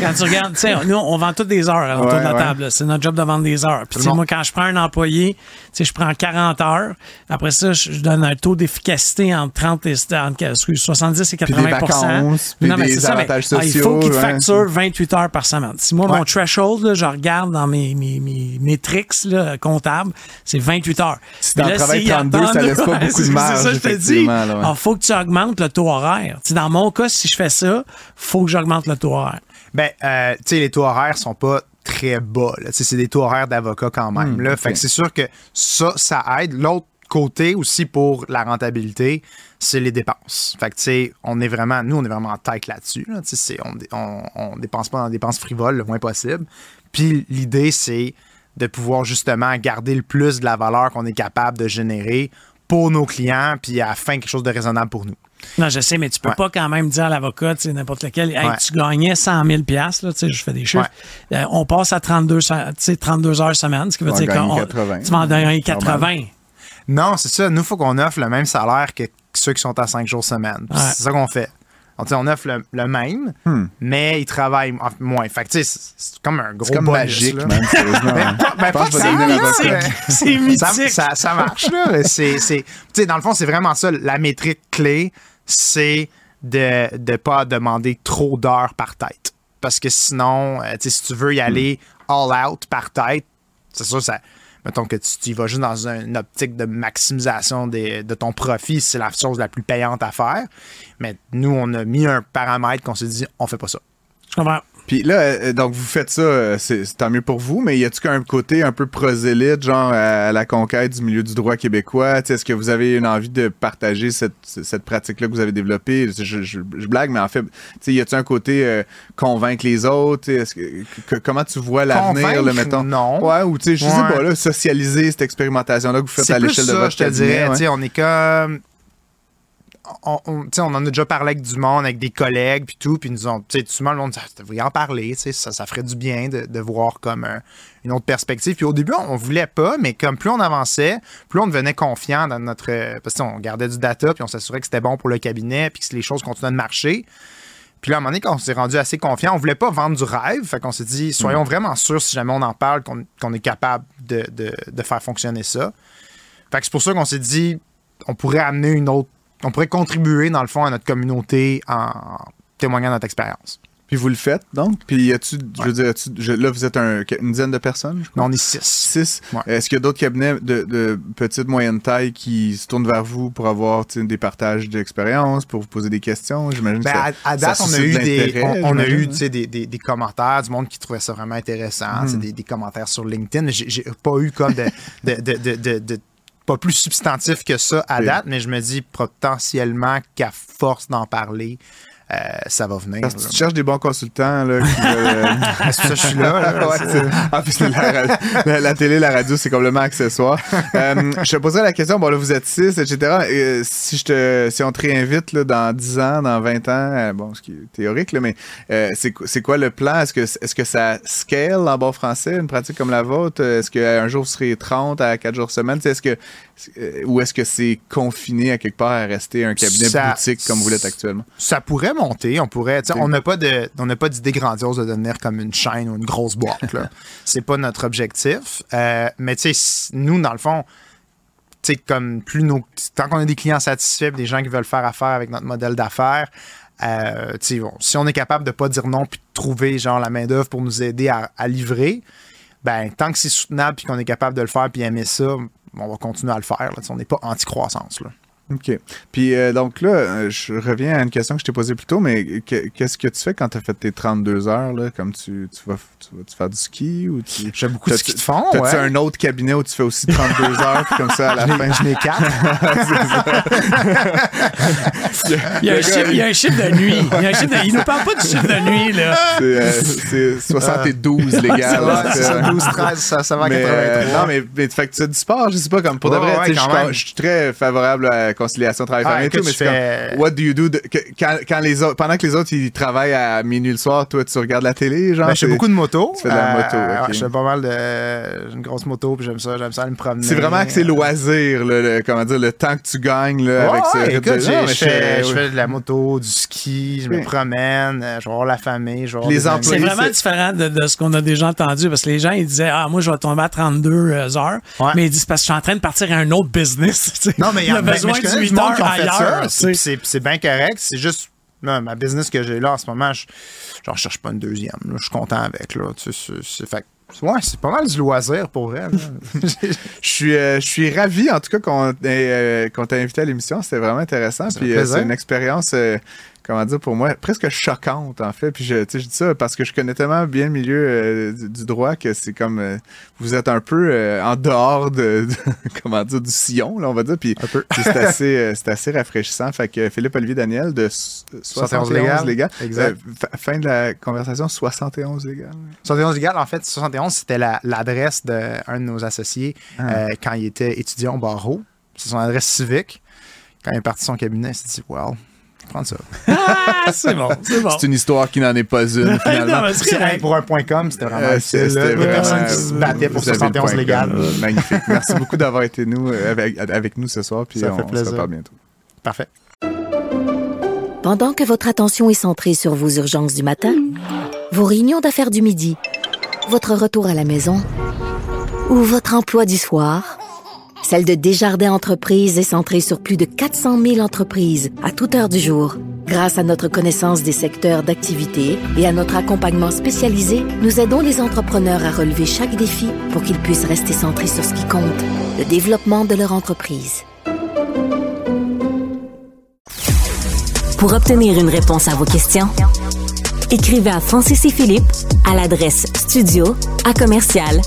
quand tu regardes, tu sais, nous, on vend toutes des heures Ouais, de la ouais. table. C'est notre job de vendre des heures. Puis, tu sais, Absolument. moi, quand je prends un employé, tu sais, je prends 40 heures. Après ça, je, je donne un taux d'efficacité entre 30 et entre, excuse, 70 et 80 des vacances, puis Non, mais des c'est ça, mais, avantages ah, Il faut sociaux, qu'il te ouais. facture 28 heures par semaine. Si moi, Ouais. mon threshold, là, je regarde dans mes, mes, mes, mes tricks là, comptables, c'est 28 heures. Si y a 32, ça laisse pas ouais, beaucoup de c'est- marge, C'est ça, je te dis. ouais. Il faut que tu augmentes le taux horaire. Dans mon cas, si je fais ça, faut que j'augmente le taux horaire. Ben, euh, tu sais, les taux horaires sont pas très bas. C'est des taux horaires d'avocat quand même. Hmm, là. Fait que c'est sûr que ça, ça aide. L'autre côté aussi pour la rentabilité, c'est les dépenses. Fait que, tu sais, on est vraiment, nous, on est vraiment en tête là-dessus. Là. On, on, on dépense pas dans des dépenses frivoles le moins possible. Puis l'idée, c'est de pouvoir justement garder le plus de la valeur qu'on est capable de générer pour nos clients, puis à la fin, quelque chose de raisonnable pour nous. Non, je sais, mais tu peux Ouais. pas quand même dire à l'avocat, tu sais, n'importe lequel, hey, Ouais. tu gagnais 100 000 piastres, là, tu sais, je fais des chiffres. Euh, on passe à 32, se- tu sais, 32 heures semaine, ce qui veut On dire 80. tu vas en gagner 80. Non, c'est ça. Nous, il faut qu'on offre le même salaire que ceux qui sont à 5 jours semaine. Ouais. C'est ça qu'on fait. On offre le, le même, mais ils travaillent en- moins. Fait que, c'est- c'est comme un gros C'est comme bonus, magique, là. Ben, ben, pas c'est mythique. C'est Ça, mythique. ça, ça marche, là. C'est, c'est- tu sais, dans le fond, c'est vraiment ça. La métrique clé, c'est de ne pas demander trop d'heures par tête. Parce que sinon, euh, si tu veux y aller all out par tête, c'est sûr, ça. Mettons que tu, y vas juste dans une optique de maximisation de ton profit, c'est la chose la plus payante à faire. Mais nous, on a mis un paramètre qu'on s'est dit, on fait pas ça. Je. Puis là, euh, donc vous faites ça, euh, c'est tant mieux pour vous, mais y a-tu qu'un côté un peu prosélyte, genre à la conquête du milieu du droit québécois? Est-ce que vous avez une envie de partager cette, cette pratique-là que vous avez développée? Je, je- je blague, mais en fait, y a-tu un côté euh, convaincre les autres? Est-ce que- que- comment tu vois l'avenir, Convaincre, mettons? non. Ouais, ou tu sais, je sais pas, là, socialiser cette expérimentation-là que vous faites à l'échelle de votre je te dirais. ouais. On est comme. On, on- en a déjà parlé avec du monde, avec des collègues, puis tout, puis nous ont, tu sais, tout le monde, ça devrait en parler, ça, ça ferait du bien de, de voir comme un- une autre perspective. Puis au début, on, on voulait pas, mais comme plus on avançait, plus on devenait confiant dans notre, euh, parce qu'on gardait du data, puis on s'assurait que c'était bon pour le cabinet, puis que les choses continuaient de marcher. Puis là, à un moment donné, quand on s'est rendu assez confiant, on voulait pas vendre du rêve. Fait qu'on s'est dit, soyons vraiment sûrs, si jamais on en parle, qu'on qu'on est capable de, de- de faire fonctionner ça. Fait que c'est pour ça qu'on s'est dit, on pourrait amener une autre. On pourrait contribuer, dans le fond, à notre communauté en témoignant de notre expérience. Puis vous le faites, donc? Puis y a-tu, je veux dire, y je- là, vous êtes un- une dizaine de personnes, je crois? Non, on est six. Six? Ouais. Est-ce qu'il y a d'autres cabinets de, de petite, moyenne taille qui se tournent vers vous pour avoir tu des partages d'expérience, pour vous poser des questions? J'imagine Ben, que ça- à, à date, ça on a eu, de des, on, on a eu hein? tu des, des, des commentaires du monde qui trouvait ça vraiment intéressant, tu sais, des, des commentaires sur LinkedIn. J'ai pas eu comme de- pas plus substantif que ça à date, mais je me dis potentiellement qu'à force d'en parler, euh, ça va venir. Parce que tu cherches des bons consultants là, qui euh, Ah, ça je suis là. là. Ouais, en plus, la, ra- la- la télé, la radio, c'est complètement accessoire. Euh, je te poserai la question, bon là, vous êtes six, etc. Euh, si, je te, si on te réinvite là, dans 10 ans, dans 20 ans, euh, bon, ce qui est théorique, là, mais euh, c'est qu- c'est quoi le plan? Est-ce que, est que ça scale en bon français, une pratique comme la vôtre? Est-ce qu'un jour, vous serez 30 à 4 jours semaine? Est-ce que, ou est-ce que c'est confiné à quelque part à rester un cabinet Ça- boutique comme vous l'êtes actuellement? Ça pourrait monter, on pourrait. On n'a pas de, on n'a pas d'idée grandiose de devenir comme une chaîne ou une grosse boîte. là. C'est pas notre objectif. Euh, mais tu sais, s- nous dans le fond, comme plus nos, tant qu'on a des clients satisfaits, des gens qui veulent faire affaire avec notre modèle d'affaires. euh, bon, si on est capable de pas dire non puis de trouver genre la main d'œuvre pour nous aider à, à livrer, ben tant que c'est soutenable puis qu'on est capable de le faire puis aimer ça, on va continuer à le faire. là. On n'est pas anti-croissance. là. OK. Puis euh, donc là, euh, je reviens à une question que je t'ai posée plus tôt, mais que- qu'est-ce que tu fais quand tu as fait tes 32 heures, là, comme tu, tu vas, tu vas tu faire du ski ou tu... J'ai beaucoup de ski de fond. T'as-tu ouais. un autre cabinet où tu fais aussi 32 heures, puis comme ça, à la Je fin? je n'ai quatre. Il y a un chiffre, il y a un chiffre de nuit. Il, y a un chiffre de- il nous parle pas du chiffre de nuit, là. C'est euh, c'est 72 légal. Ouais, là, c'est c'est- ça, 12, 13, ça, ça va à mais, euh, 83. non, mais, mais fait que tu fais du sport, je sais pas, comme pour de Ouais, vrai, ouais, je, suis très favorable à conciliation travail-famille Ah, et tout, mais je c'est comme, fais- what do you do? de- que- quand, quand les autres, pendant que les autres, ils travaillent à minuit le soir, toi, tu regardes la télé, genre? Ben, je fais beaucoup de moto. Tu fais de la moto, Euh, ouais, je fais pas mal de. J'ai une grosse moto, puis j'aime ça, j'aime ça aller me promener. C'est vraiment que c'est loisir, le, le- comment dire, le temps que tu gagnes là, Ouais, avec ce ouais, rythme écoute, de- Non, je fais, je- je fais de la moto, du ski, je me promène, euh, je vais voir la famille, je vais voir Les employés, C'est vraiment différent de, de ce qu'on a déjà entendu parce que les gens ils disaient ah moi je vais tomber à 32 heures Ouais. mais ils disent parce que je suis en train de partir à un autre business. Non, mais il y a besoin de connais 8 du monde heures qui ont fait ailleurs ça. tu C'est, bien correct. C'est juste, ma business que j'ai là en ce moment, je, je cherche pas une deuxième. là. Je suis content avec. Là. Tu sais, c'est, fait ouais, c'est pas mal du loisir pour là. Je suis, euh, je suis ravi, en tout cas, qu'on euh, t'ait invité à l'émission. C'était vraiment intéressant. Puis euh, c'est une expérience, euh, comment dire, pour moi, presque choquante, en fait. Puis je, tu sais, je dis ça parce que je connais tellement bien le milieu euh, du, du droit que c'est comme, euh, vous êtes un peu euh, en dehors de, de- comment dire, du sillon, là, on va dire. Puis c'est assez, c'est assez rafraîchissant. Fait que Philippe-Olivier Daniel de s- 71 71 légal. légal. Exact. Fin de la conversation, 71 légal. 71 légal, en fait, 71, c'était la- l'adresse d'un de nos associés Ah. quand il était étudiant au barreau. C'est son adresse civique. Quand il est parti de son cabinet, il s'est dit, vais prendre ça. ah c'est bon c'est bon C'est une histoire qui n'en est pas une, finalement. c'est pour un point com, c'était vraiment Euh, utile. c'était vraiment- personne qui se battait pour vous avez le 71 point légal. Magnifique. Merci beaucoup d'avoir été nous, euh, avec, avec nous ce soir. Puis Ça on, fait on se plaisir. reparle bientôt. Parfait. Pendant que votre attention est centrée sur vos urgences du matin, vos réunions d'affaires du midi, votre retour à la maison ou votre emploi du soir, celle de Desjardins Entreprises est centrée sur plus de 400 000 entreprises à toute heure du jour. Grâce à notre connaissance des secteurs d'activité et à notre accompagnement spécialisé, nous aidons les entrepreneurs à relever chaque défi pour qu'ils puissent rester centrés sur ce qui compte, le développement de leur entreprise. Pour obtenir une réponse à vos questions, écrivez à Francis et Philippe à l'adresse studio à commercial.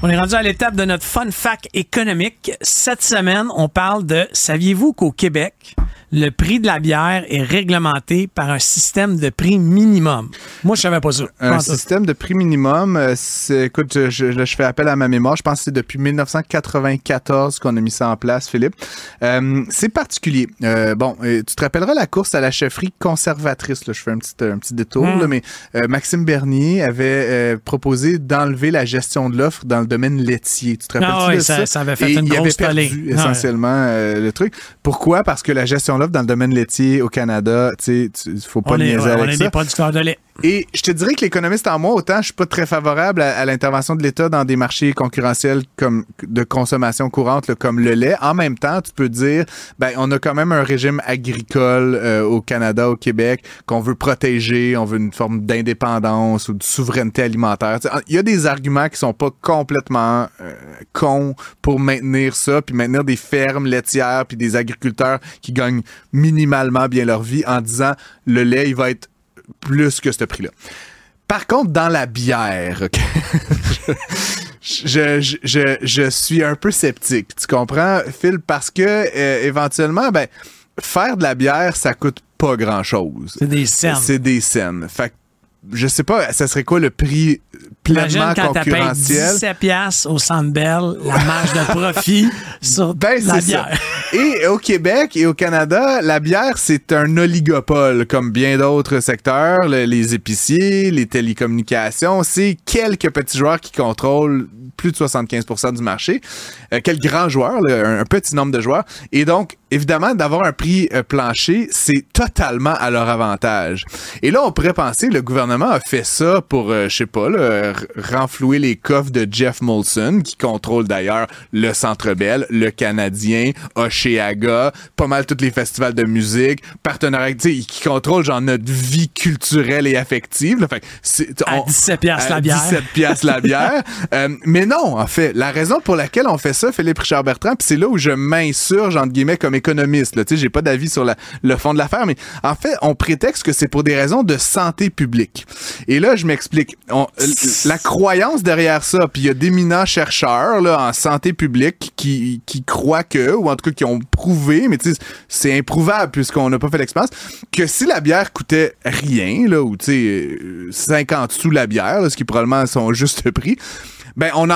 On est rendu à l'étape de notre fun fact économique. Cette semaine, on parle de saviez-vous qu'au Québec, le prix de la bière est réglementé par un système de prix minimum. Moi, je savais pas ça. Un système de prix minimum, euh, c'est- écoute, je, je- là, je fais appel à ma mémoire. Je pense que c'est depuis 1994 qu'on a mis ça en place, Philippe. Euh, c'est particulier. Euh, bon, tu te rappelleras la course à la chefferie conservatrice. Là, je fais un petit, un petit détour, Mm. là, mais euh, Maxime Bernier avait proposé d'enlever la gestion de l'offre dans le domaine laitier. Tu te rappelles Ah de oui, ça? ça- ça avait fait Et une il avait grosse perdu tollée. essentiellement le truc. Pourquoi? Parce que la gestion de l'offre dans le domaine laitier au Canada, tu sais, faut pas on est, niaiser ouais, on avec est ça. des producteurs de lait. Et je te dirais que l'économiste en moi, autant je suis pas très favorable à, l'intervention de l'État dans des marchés concurrentiels comme de consommation courante, là, comme le lait. En même temps, tu peux dire, ben, on a quand même un régime agricole euh, au Canada, au Québec, qu'on veut protéger, on veut une forme d'indépendance ou de souveraineté alimentaire. Il y a des arguments qui sont pas complètement euh, cons pour maintenir ça, puis maintenir des fermes laitières, puis des agriculteurs qui gagnent minimalement bien leur vie en disant le lait, il va être plus que ce prix-là. Par contre, dans la bière, je, je, je, je suis un peu sceptique. Tu comprends, Phil? Parce que euh, éventuellement, ben, faire de la bière, ça coûte pas grand-chose. C'est des scènes. C'est des scènes. Fait que, je sais pas, ça serait quoi le prix pleinement quand concurrentiel? 17 piastres au Centre Bell, la marge de profit sur Ben, la ça. bière. Et au Québec et au Canada, la bière, c'est un oligopole, comme bien d'autres secteurs. Le- les épiciers, les télécommunications, c'est quelques petits joueurs qui contrôlent plus de 75% du marché. Euh, quel grand joueur, là, un, un petit nombre de joueurs. Et donc, évidemment, d'avoir un prix euh, plancher, c'est totalement à leur avantage. Et là, on pourrait penser, le gouvernement a fait ça pour, euh, je sais pas, là, renflouer les coffres de Jeff Molson, qui contrôle d'ailleurs le Centre Bell, le Canadien, Oceaga, pas mal tous les festivals de musique, partenariat, qui contrôle genre notre vie culturelle et affective. là. Fait c'est- À on- 17 piastres la bière. 17 piastres la bière. Euh, mais non, en fait, la raison pour laquelle on fait ça, Philippe Richard Bertrand, puis c'est là où je m'insurge, entre guillemets, comme économiste. Là. Tu sais, j'ai pas d'avis sur le fond de l'affaire, mais en fait, on prétexte que c'est pour des raisons de santé publique. Et là, je m'explique. La croyance derrière ça, puis il y a d'éminents chercheurs là, en santé publique qui, qui croient que, ou en tout cas qui ont prouvé, mais tu sais, c'est improuvable puisqu'on n'a pas fait l'expérience, que si la bière coûtait rien, là, ou tu sais, euh, 50 sous la bière, ce qui est probablement son juste prix, ben on,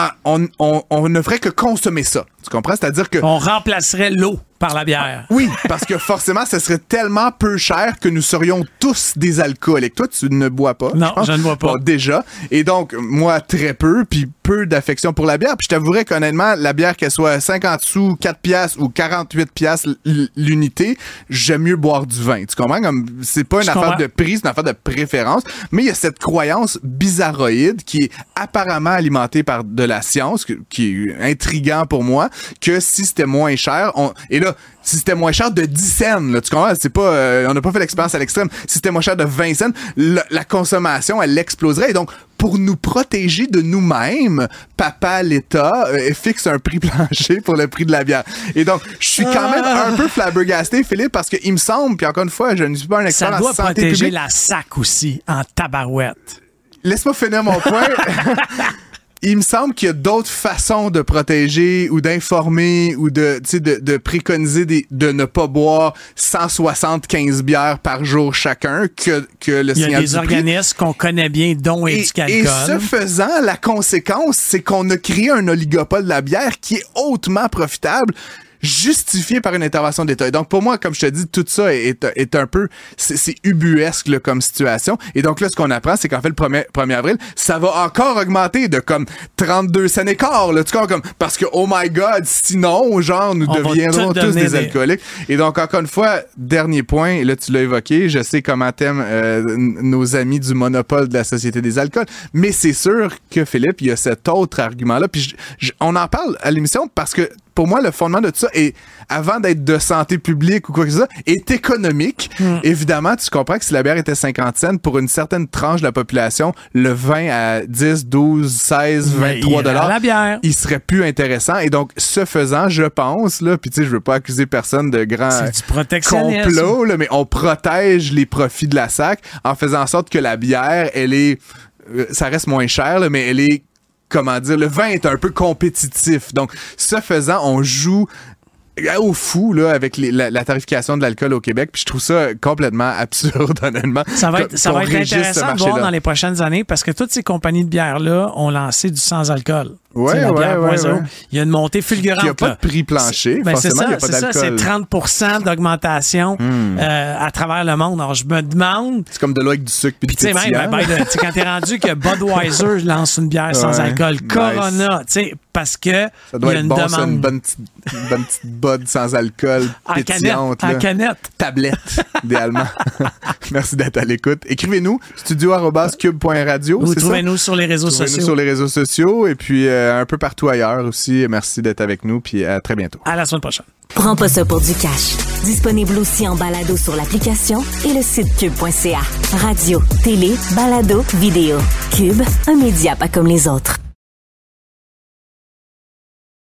on ne ferait que consommer ça. Tu comprends? C'est-à-dire que On remplacerait l'eau par la bière. oui, parce que forcément, ce serait tellement peu cher que nous serions tous des alcooliques. Toi, tu ne bois pas. Non, je ne bois pas. Bon, déjà. Et donc, moi, très peu, puis peu d'affection pour la bière. Puis je t'avouerais qu'honnêtement, la bière, qu'elle soit 50 sous, 4 piastres ou 48 piastres l'unité, j'aime mieux boire du vin. Tu comprends? Comme, c'est pas une Je affaire comprends. de prix, c'est une affaire de préférence. Mais il y a cette croyance bizarroïde qui est apparemment alimentée par de la science, qui est intriguant pour moi, que si c'était moins cher, on, et là, si c'était moins cher de 10 cents, là, tu comprends? C'est pas, euh, on n'a pas fait l'expérience à l'extrême. Si c'était moins cher de 20 cents, la, la consommation, elle exploserait. Et donc, pour nous protéger de nous-mêmes, papa, l'État, euh, fixe un prix plancher pour le prix de la bière. Et donc, je suis quand même un peu flabbergasté, Philippe, parce qu'il me semble, puis encore une fois, je ne suis pas un expert Ça en doit santé protéger publique. la sac aussi, en tabarouette. Laisse-moi finir mon point. Il me semble qu'il y a d'autres façons de protéger ou d'informer ou de, tu sais, de, de préconiser des, de ne pas boire 175 bières par jour chacun que, que le Il y a signal des organismes qu'on connaît bien, dont Et, et ce faisant, la conséquence, c'est qu'on a créé un oligopole de la bière qui est hautement profitable justifié par une intervention d'État. Et donc, pour moi, comme je te dis, tout ça est, est un peu, c'est c'est ubuesque là, comme situation. Et donc là, ce qu'on apprend, c'est qu'en fait, le 1er, 1er avril, ça va encore augmenter de comme 32 cents et quart, là, tu vois, comme, parce que, oh my God, sinon, genre, nous On deviendrons tous des alcooliques. Et donc, encore une fois, dernier point, là, tu l'as évoqué, je sais comment t'aimes euh, nos amis du monopole de la Société des alcools, mais c'est sûr que, Philippe, il y a cet autre argument-là, puis je- je- on en parle à l'émission parce que pour moi, le fondement de tout ça est, avant d'être de santé publique ou quoi que ce soit, est économique. Hmm. Évidemment, tu comprends que si la bière était 50 cents, pour une certaine tranche de la population, le vin à 10, 12, 16, Mais 23 il ira à la bière. il serait plus intéressant. Et donc, ce faisant, je pense, là, puis tu sais, je veux pas accuser personne de grand complot, là, mais on protège les profits de la SAC en faisant en sorte que la bière, elle est, euh, ça reste moins cher, là, mais elle est, comment dire, le vin est un peu compétitif. Donc, ce faisant, on joue au fou là avec les- la, la tarification de l'alcool au Québec puis je trouve ça complètement absurde honnêtement Ça va être, ça va être intéressant de voir dans les prochaines années parce que toutes ces compagnies de bière-là ont lancé du sans-alcool. Ouais, Tu sais, la ouais, bière ouais, ouais. Il y a une montée fulgurante. Il y a pas là. de prix plancher, Ben, c'est forcément, ça, c'est ça, c'est d'alcool. Hmm. 30 d'augmentation euh, à travers le monde. Alors, je me demande. c'est comme de l'eau avec du sucre puis tu sais, même, ben, ben, quand t'es rendu que Budweiser lance une bière sans Ouais, alcool, nice. Corona, tu sais, parce que Ça doit il y a être une bon, demande. ça, une bonne petite, une bonne petite bod sans alcool, en canette, pétillante. en là. canette. Tablette, idéalement. Merci d'être à l'écoute. Écrivez-nous, studio.cube.radio. Vous trouvez-nous sur les réseaux Trouvez-nous sociaux. sur les réseaux sociaux et puis euh, un peu partout ailleurs aussi. Merci d'être avec nous, puis à très bientôt. À la semaine prochaine. Prends pas ça pour du cash. Disponible aussi en balado sur l'application et le site cube.ca. Radio, télé, balado, vidéo. Cube, un média pas comme les autres.